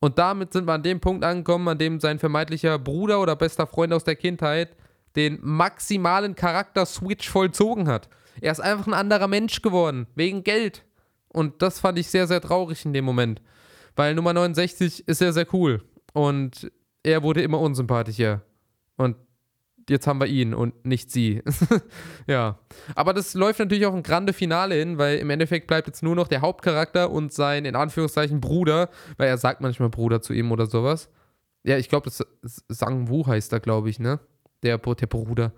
Und damit sind wir an dem Punkt angekommen, an dem sein vermeintlicher Bruder oder bester Freund aus der Kindheit den maximalen Charakter-Switch vollzogen hat. Er ist einfach ein anderer Mensch geworden, wegen Geld. Und das fand ich sehr, sehr traurig in dem Moment. Weil Nummer 69 ist sehr, sehr cool. Und er wurde immer unsympathischer. Und jetzt haben wir ihn und nicht sie. ja. Aber das läuft natürlich auch ein grande Finale hin, weil im Endeffekt bleibt jetzt nur noch der Hauptcharakter und sein, in Anführungszeichen, Bruder, weil er sagt manchmal Bruder zu ihm oder sowas. Ja, ich glaube, das Sang Wu heißt er, glaube ich, ne? Der, der Bruder.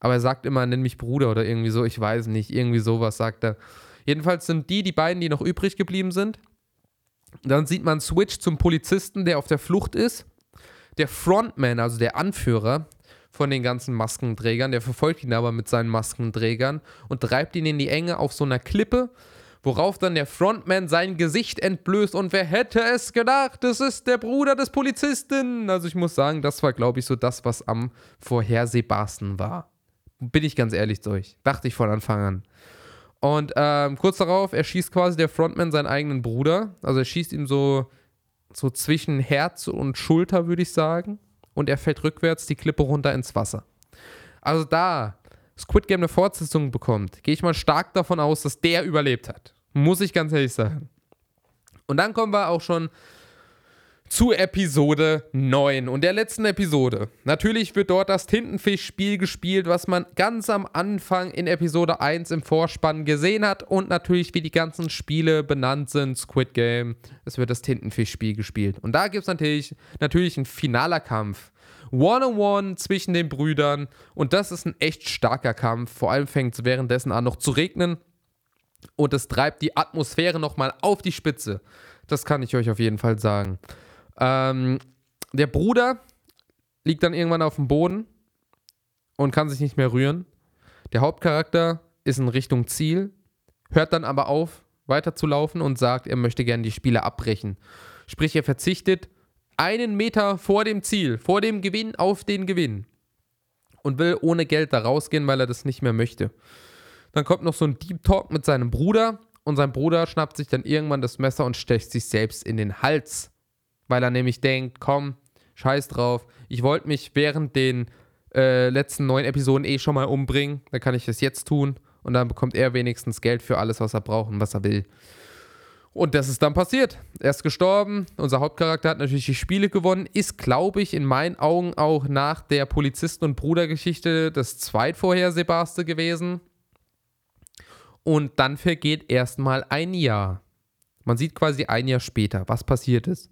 Aber er sagt immer, nenn mich Bruder oder irgendwie so, ich weiß nicht, irgendwie sowas sagt er. Jedenfalls sind die die beiden, die noch übrig geblieben sind. Dann sieht man Switch zum Polizisten, der auf der Flucht ist. Der Frontman, also der Anführer von den ganzen Maskenträgern, der verfolgt ihn aber mit seinen Maskenträgern und treibt ihn in die Enge auf so einer Klippe, worauf dann der Frontman sein Gesicht entblößt und wer hätte es gedacht, das ist der Bruder des Polizisten. Also ich muss sagen, das war glaube ich so das, was am vorhersehbarsten war. Bin ich ganz ehrlich zu euch. Dachte ich von Anfang an. Und ähm, kurz darauf erschießt quasi der Frontman seinen eigenen Bruder. Also er schießt ihm so, so zwischen Herz und Schulter, würde ich sagen. Und er fällt rückwärts die Klippe runter ins Wasser. Also da Squid Game eine Fortsetzung bekommt, gehe ich mal stark davon aus, dass der überlebt hat. Muss ich ganz ehrlich sagen. Und dann kommen wir auch schon zu Episode 9 und der letzten Episode. Natürlich wird dort das Tintenfisch-Spiel gespielt, was man ganz am Anfang in Episode 1 im Vorspann gesehen hat und natürlich wie die ganzen Spiele benannt sind, Squid Game, es wird das Tintenfisch-Spiel gespielt. Und da gibt es natürlich, natürlich einen finaler Kampf. One-on-one zwischen den Brüdern und das ist ein echt starker Kampf. Vor allem fängt es währenddessen an noch zu regnen und es treibt die Atmosphäre nochmal auf die Spitze. Das kann ich euch auf jeden Fall sagen. Ähm, der Bruder liegt dann irgendwann auf dem Boden und kann sich nicht mehr rühren. Der Hauptcharakter ist in Richtung Ziel, hört dann aber auf, weiterzulaufen und sagt, er möchte gerne die Spiele abbrechen. Sprich, er verzichtet einen Meter vor dem Ziel, vor dem Gewinn auf den Gewinn und will ohne Geld da rausgehen, weil er das nicht mehr möchte. Dann kommt noch so ein Deep Talk mit seinem Bruder und sein Bruder schnappt sich dann irgendwann das Messer und stecht sich selbst in den Hals weil er nämlich denkt, komm, scheiß drauf, ich wollte mich während den äh, letzten neun Episoden eh schon mal umbringen, dann kann ich das jetzt tun und dann bekommt er wenigstens Geld für alles, was er braucht und was er will. Und das ist dann passiert. Er ist gestorben. Unser Hauptcharakter hat natürlich die Spiele gewonnen. Ist, glaube ich, in meinen Augen auch nach der Polizisten- und Brudergeschichte das zweitvorhersehbarste gewesen. Und dann vergeht erstmal ein Jahr. Man sieht quasi ein Jahr später, was passiert ist.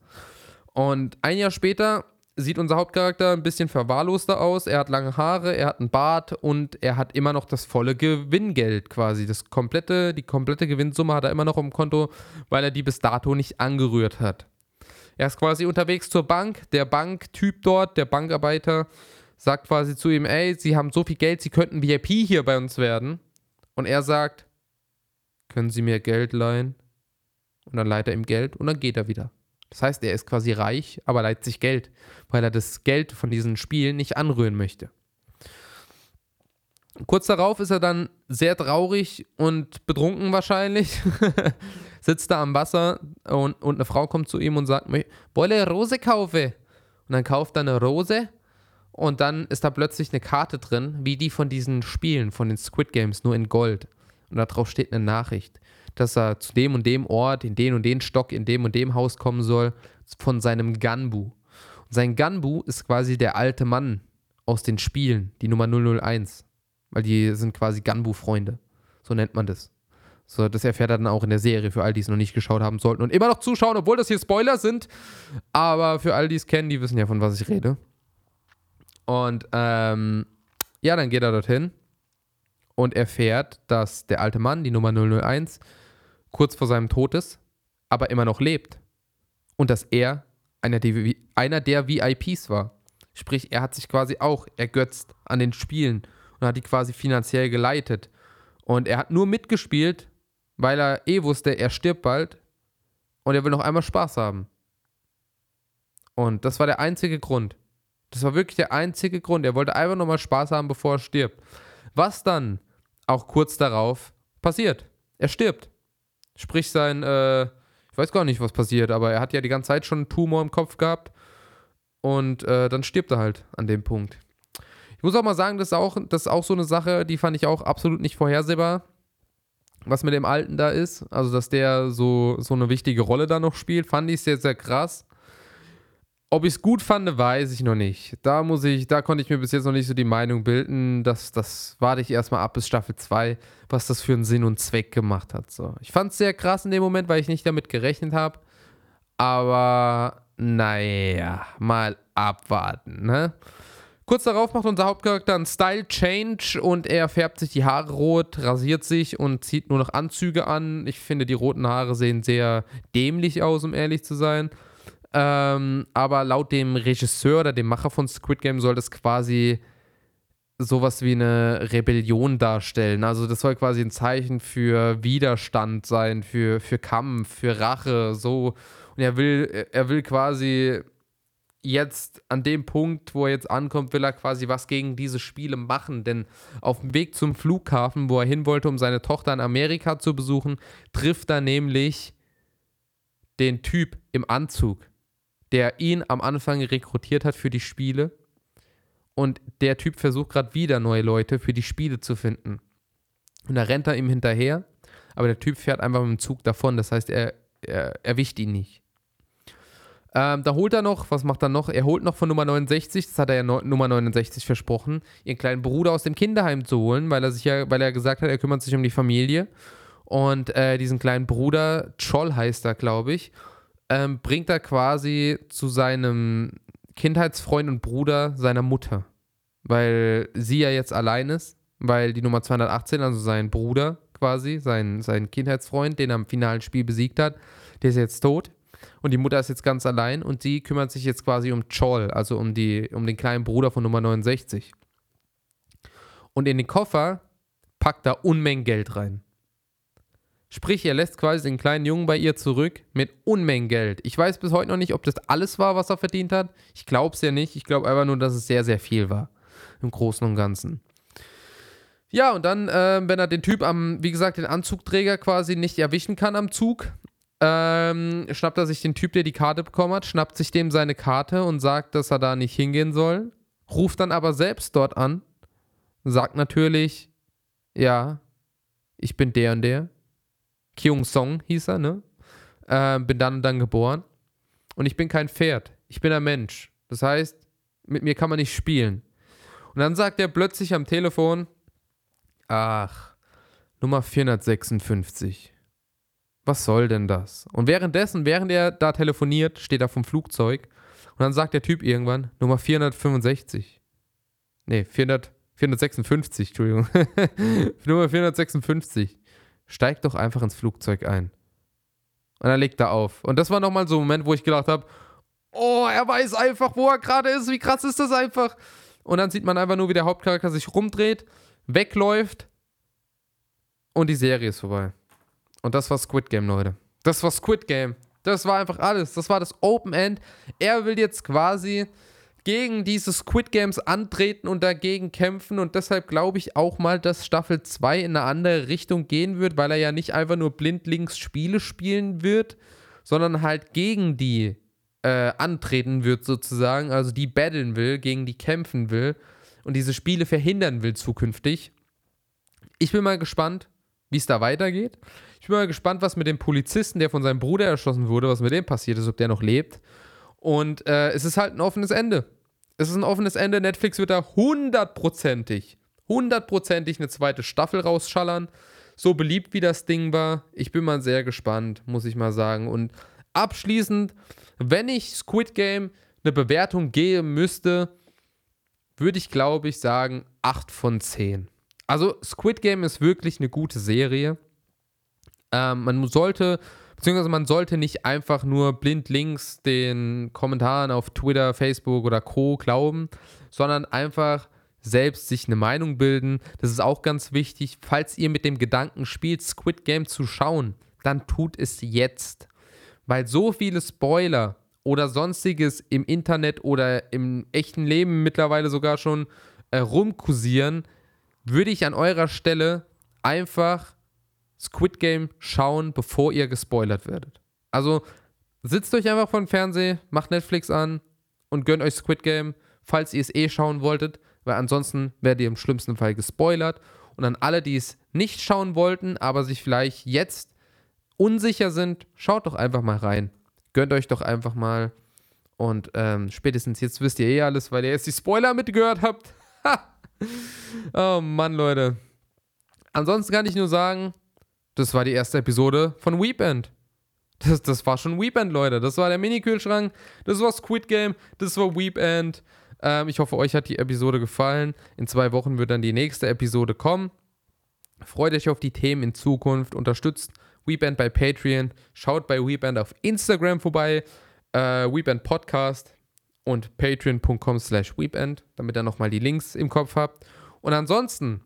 Und ein Jahr später sieht unser Hauptcharakter ein bisschen verwahrloster aus. Er hat lange Haare, er hat einen Bart und er hat immer noch das volle Gewinngeld quasi. Das komplette, die komplette Gewinnsumme hat er immer noch im Konto, weil er die bis dato nicht angerührt hat. Er ist quasi unterwegs zur Bank. Der Banktyp dort, der Bankarbeiter, sagt quasi zu ihm: Ey, Sie haben so viel Geld, Sie könnten VIP hier bei uns werden. Und er sagt: Können Sie mir Geld leihen? Und dann leiht er ihm Geld und dann geht er wieder. Das heißt, er ist quasi reich, aber leiht sich Geld, weil er das Geld von diesen Spielen nicht anrühren möchte. Kurz darauf ist er dann sehr traurig und betrunken wahrscheinlich, sitzt da am Wasser und, und eine Frau kommt zu ihm und sagt, wolle Rose kaufe. Und dann kauft er eine Rose und dann ist da plötzlich eine Karte drin, wie die von diesen Spielen, von den Squid Games, nur in Gold. Und da drauf steht eine Nachricht dass er zu dem und dem Ort, in den und den Stock, in dem und dem Haus kommen soll, von seinem Ganbu. Und sein Ganbu ist quasi der alte Mann aus den Spielen, die Nummer 001. Weil die sind quasi Ganbu-Freunde. So nennt man das. So, das erfährt er dann auch in der Serie, für all die es noch nicht geschaut haben sollten und immer noch zuschauen, obwohl das hier Spoiler sind. Aber für all die es kennen, die wissen ja, von was ich rede. Und ähm, ja, dann geht er dorthin und erfährt, dass der alte Mann, die Nummer 001, kurz vor seinem Tod ist, aber immer noch lebt. Und dass er einer der, einer der VIPs war. Sprich, er hat sich quasi auch ergötzt an den Spielen und hat die quasi finanziell geleitet. Und er hat nur mitgespielt, weil er eh wusste, er stirbt bald und er will noch einmal Spaß haben. Und das war der einzige Grund. Das war wirklich der einzige Grund. Er wollte einfach nochmal Spaß haben, bevor er stirbt. Was dann auch kurz darauf passiert. Er stirbt. Sprich, sein, äh, ich weiß gar nicht, was passiert, aber er hat ja die ganze Zeit schon einen Tumor im Kopf gehabt. Und äh, dann stirbt er halt an dem Punkt. Ich muss auch mal sagen, das ist auch, das ist auch so eine Sache, die fand ich auch absolut nicht vorhersehbar, was mit dem Alten da ist. Also, dass der so, so eine wichtige Rolle da noch spielt, fand ich sehr, sehr krass. Ob ich es gut fand, weiß ich noch nicht. Da muss ich, da konnte ich mir bis jetzt noch nicht so die Meinung bilden. Das, das warte ich erstmal ab bis Staffel 2, was das für einen Sinn und Zweck gemacht hat. So. Ich fand es sehr krass in dem Moment, weil ich nicht damit gerechnet habe. Aber naja, mal abwarten, ne? Kurz darauf macht unser Hauptcharakter einen Style Change und er färbt sich die Haare rot, rasiert sich und zieht nur noch Anzüge an. Ich finde, die roten Haare sehen sehr dämlich aus, um ehrlich zu sein. Ähm, aber laut dem Regisseur oder dem Macher von Squid Game soll das quasi sowas wie eine Rebellion darstellen. Also das soll quasi ein Zeichen für Widerstand sein, für, für Kampf, für Rache, so. Und er will, er will quasi jetzt an dem Punkt, wo er jetzt ankommt, will er quasi was gegen diese Spiele machen. Denn auf dem Weg zum Flughafen, wo er hin wollte, um seine Tochter in Amerika zu besuchen, trifft er nämlich den Typ im Anzug der ihn am Anfang rekrutiert hat für die Spiele. Und der Typ versucht gerade wieder neue Leute für die Spiele zu finden. Und da rennt er ihm hinterher, aber der Typ fährt einfach mit dem Zug davon. Das heißt, er, er erwischt ihn nicht. Ähm, da holt er noch, was macht er noch? Er holt noch von Nummer 69, das hat er ja no, Nummer 69 versprochen, ihren kleinen Bruder aus dem Kinderheim zu holen, weil er sich ja, weil er gesagt hat, er kümmert sich um die Familie. Und äh, diesen kleinen Bruder, Choll heißt er, glaube ich, ähm, bringt er quasi zu seinem Kindheitsfreund und Bruder seiner Mutter. Weil sie ja jetzt allein ist, weil die Nummer 218, also sein Bruder quasi, sein, sein Kindheitsfreund, den er im finalen Spiel besiegt hat, der ist jetzt tot und die Mutter ist jetzt ganz allein und die kümmert sich jetzt quasi um Chol, also um, die, um den kleinen Bruder von Nummer 69. Und in den Koffer packt er Unmengen Geld rein. Sprich, er lässt quasi den kleinen Jungen bei ihr zurück mit Unmengen Geld. Ich weiß bis heute noch nicht, ob das alles war, was er verdient hat. Ich glaube es ja nicht. Ich glaube einfach nur, dass es sehr, sehr viel war. Im Großen und Ganzen. Ja, und dann, äh, wenn er den Typ am, wie gesagt, den Anzugträger quasi nicht erwischen kann am Zug, ähm, schnappt er sich den Typ, der die Karte bekommen hat, schnappt sich dem seine Karte und sagt, dass er da nicht hingehen soll, ruft dann aber selbst dort an, sagt natürlich, ja, ich bin der und der. Kyung Song hieß er, ne? Äh, bin dann und dann geboren. Und ich bin kein Pferd, ich bin ein Mensch. Das heißt, mit mir kann man nicht spielen. Und dann sagt er plötzlich am Telefon, ach, Nummer 456 was soll denn das? Und währenddessen, während er da telefoniert, steht er vom Flugzeug und dann sagt der Typ irgendwann, Nummer 465. Nee, 400, 456, Entschuldigung. Nummer 456. Steig doch einfach ins Flugzeug ein. Und dann legt er auf. Und das war nochmal so ein Moment, wo ich gedacht habe, oh, er weiß einfach, wo er gerade ist. Wie krass ist das einfach? Und dann sieht man einfach nur, wie der Hauptcharakter sich rumdreht, wegläuft und die Serie ist vorbei. Und das war Squid Game, Leute. Das war Squid Game. Das war einfach alles. Das war das Open End. Er will jetzt quasi gegen diese Squid Games antreten und dagegen kämpfen. Und deshalb glaube ich auch mal, dass Staffel 2 in eine andere Richtung gehen wird, weil er ja nicht einfach nur blindlings Spiele spielen wird, sondern halt gegen die äh, antreten wird, sozusagen. Also die battlen will, gegen die kämpfen will und diese Spiele verhindern will zukünftig. Ich bin mal gespannt, wie es da weitergeht. Ich bin mal gespannt, was mit dem Polizisten, der von seinem Bruder erschossen wurde, was mit dem passiert ist, ob der noch lebt. Und äh, es ist halt ein offenes Ende. Es ist ein offenes Ende. Netflix wird da hundertprozentig, hundertprozentig eine zweite Staffel rausschallern. So beliebt wie das Ding war. Ich bin mal sehr gespannt, muss ich mal sagen. Und abschließend, wenn ich Squid Game eine Bewertung geben müsste, würde ich glaube ich sagen 8 von 10. Also Squid Game ist wirklich eine gute Serie. Ähm, man sollte, beziehungsweise man sollte nicht einfach nur blind links den Kommentaren auf Twitter, Facebook oder Co. glauben, sondern einfach selbst sich eine Meinung bilden. Das ist auch ganz wichtig. Falls ihr mit dem Gedanken spielt, Squid Game zu schauen, dann tut es jetzt. Weil so viele Spoiler oder sonstiges im Internet oder im echten Leben mittlerweile sogar schon äh, rumkursieren, würde ich an eurer Stelle einfach Squid Game schauen, bevor ihr gespoilert werdet. Also sitzt euch einfach vor dem Fernseher, macht Netflix an und gönnt euch Squid Game, falls ihr es eh schauen wolltet, weil ansonsten werdet ihr im schlimmsten Fall gespoilert. Und an alle, die es nicht schauen wollten, aber sich vielleicht jetzt unsicher sind, schaut doch einfach mal rein. Gönnt euch doch einfach mal. Und ähm, spätestens jetzt wisst ihr eh alles, weil ihr jetzt die Spoiler mitgehört habt. oh Mann, Leute. Ansonsten kann ich nur sagen, das war die erste Episode von Weepend. Das, das war schon Weepend, Leute. Das war der Mini-Kühlschrank. Das war Squid Game. Das war Weepend. Ähm, ich hoffe, euch hat die Episode gefallen. In zwei Wochen wird dann die nächste Episode kommen. Freut euch auf die Themen in Zukunft. Unterstützt Weepend bei Patreon. Schaut bei Weepend auf Instagram vorbei. Äh, Weepend Podcast und patreon.com slash weepend, damit ihr nochmal die Links im Kopf habt. Und ansonsten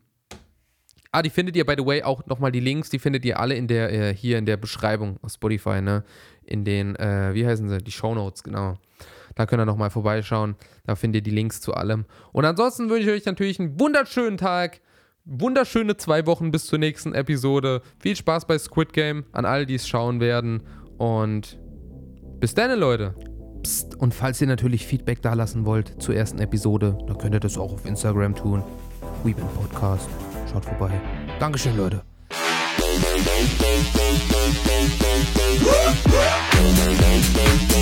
Ah, die findet ihr, by the way, auch nochmal die Links, die findet ihr alle in der, äh, hier in der Beschreibung auf Spotify, ne? In den, äh, wie heißen sie? Die Show Notes, genau. Da könnt ihr nochmal vorbeischauen. Da findet ihr die Links zu allem. Und ansonsten wünsche ich euch natürlich einen wunderschönen Tag. Wunderschöne zwei Wochen bis zur nächsten Episode. Viel Spaß bei Squid Game an alle, die es schauen werden. Und bis dann, Leute. Psst. Und falls ihr natürlich Feedback da lassen wollt zur ersten Episode, dann könnt ihr das auch auf Instagram tun. Weebin Podcast. Schaut vorbei. Dankeschön, Leute. Woo!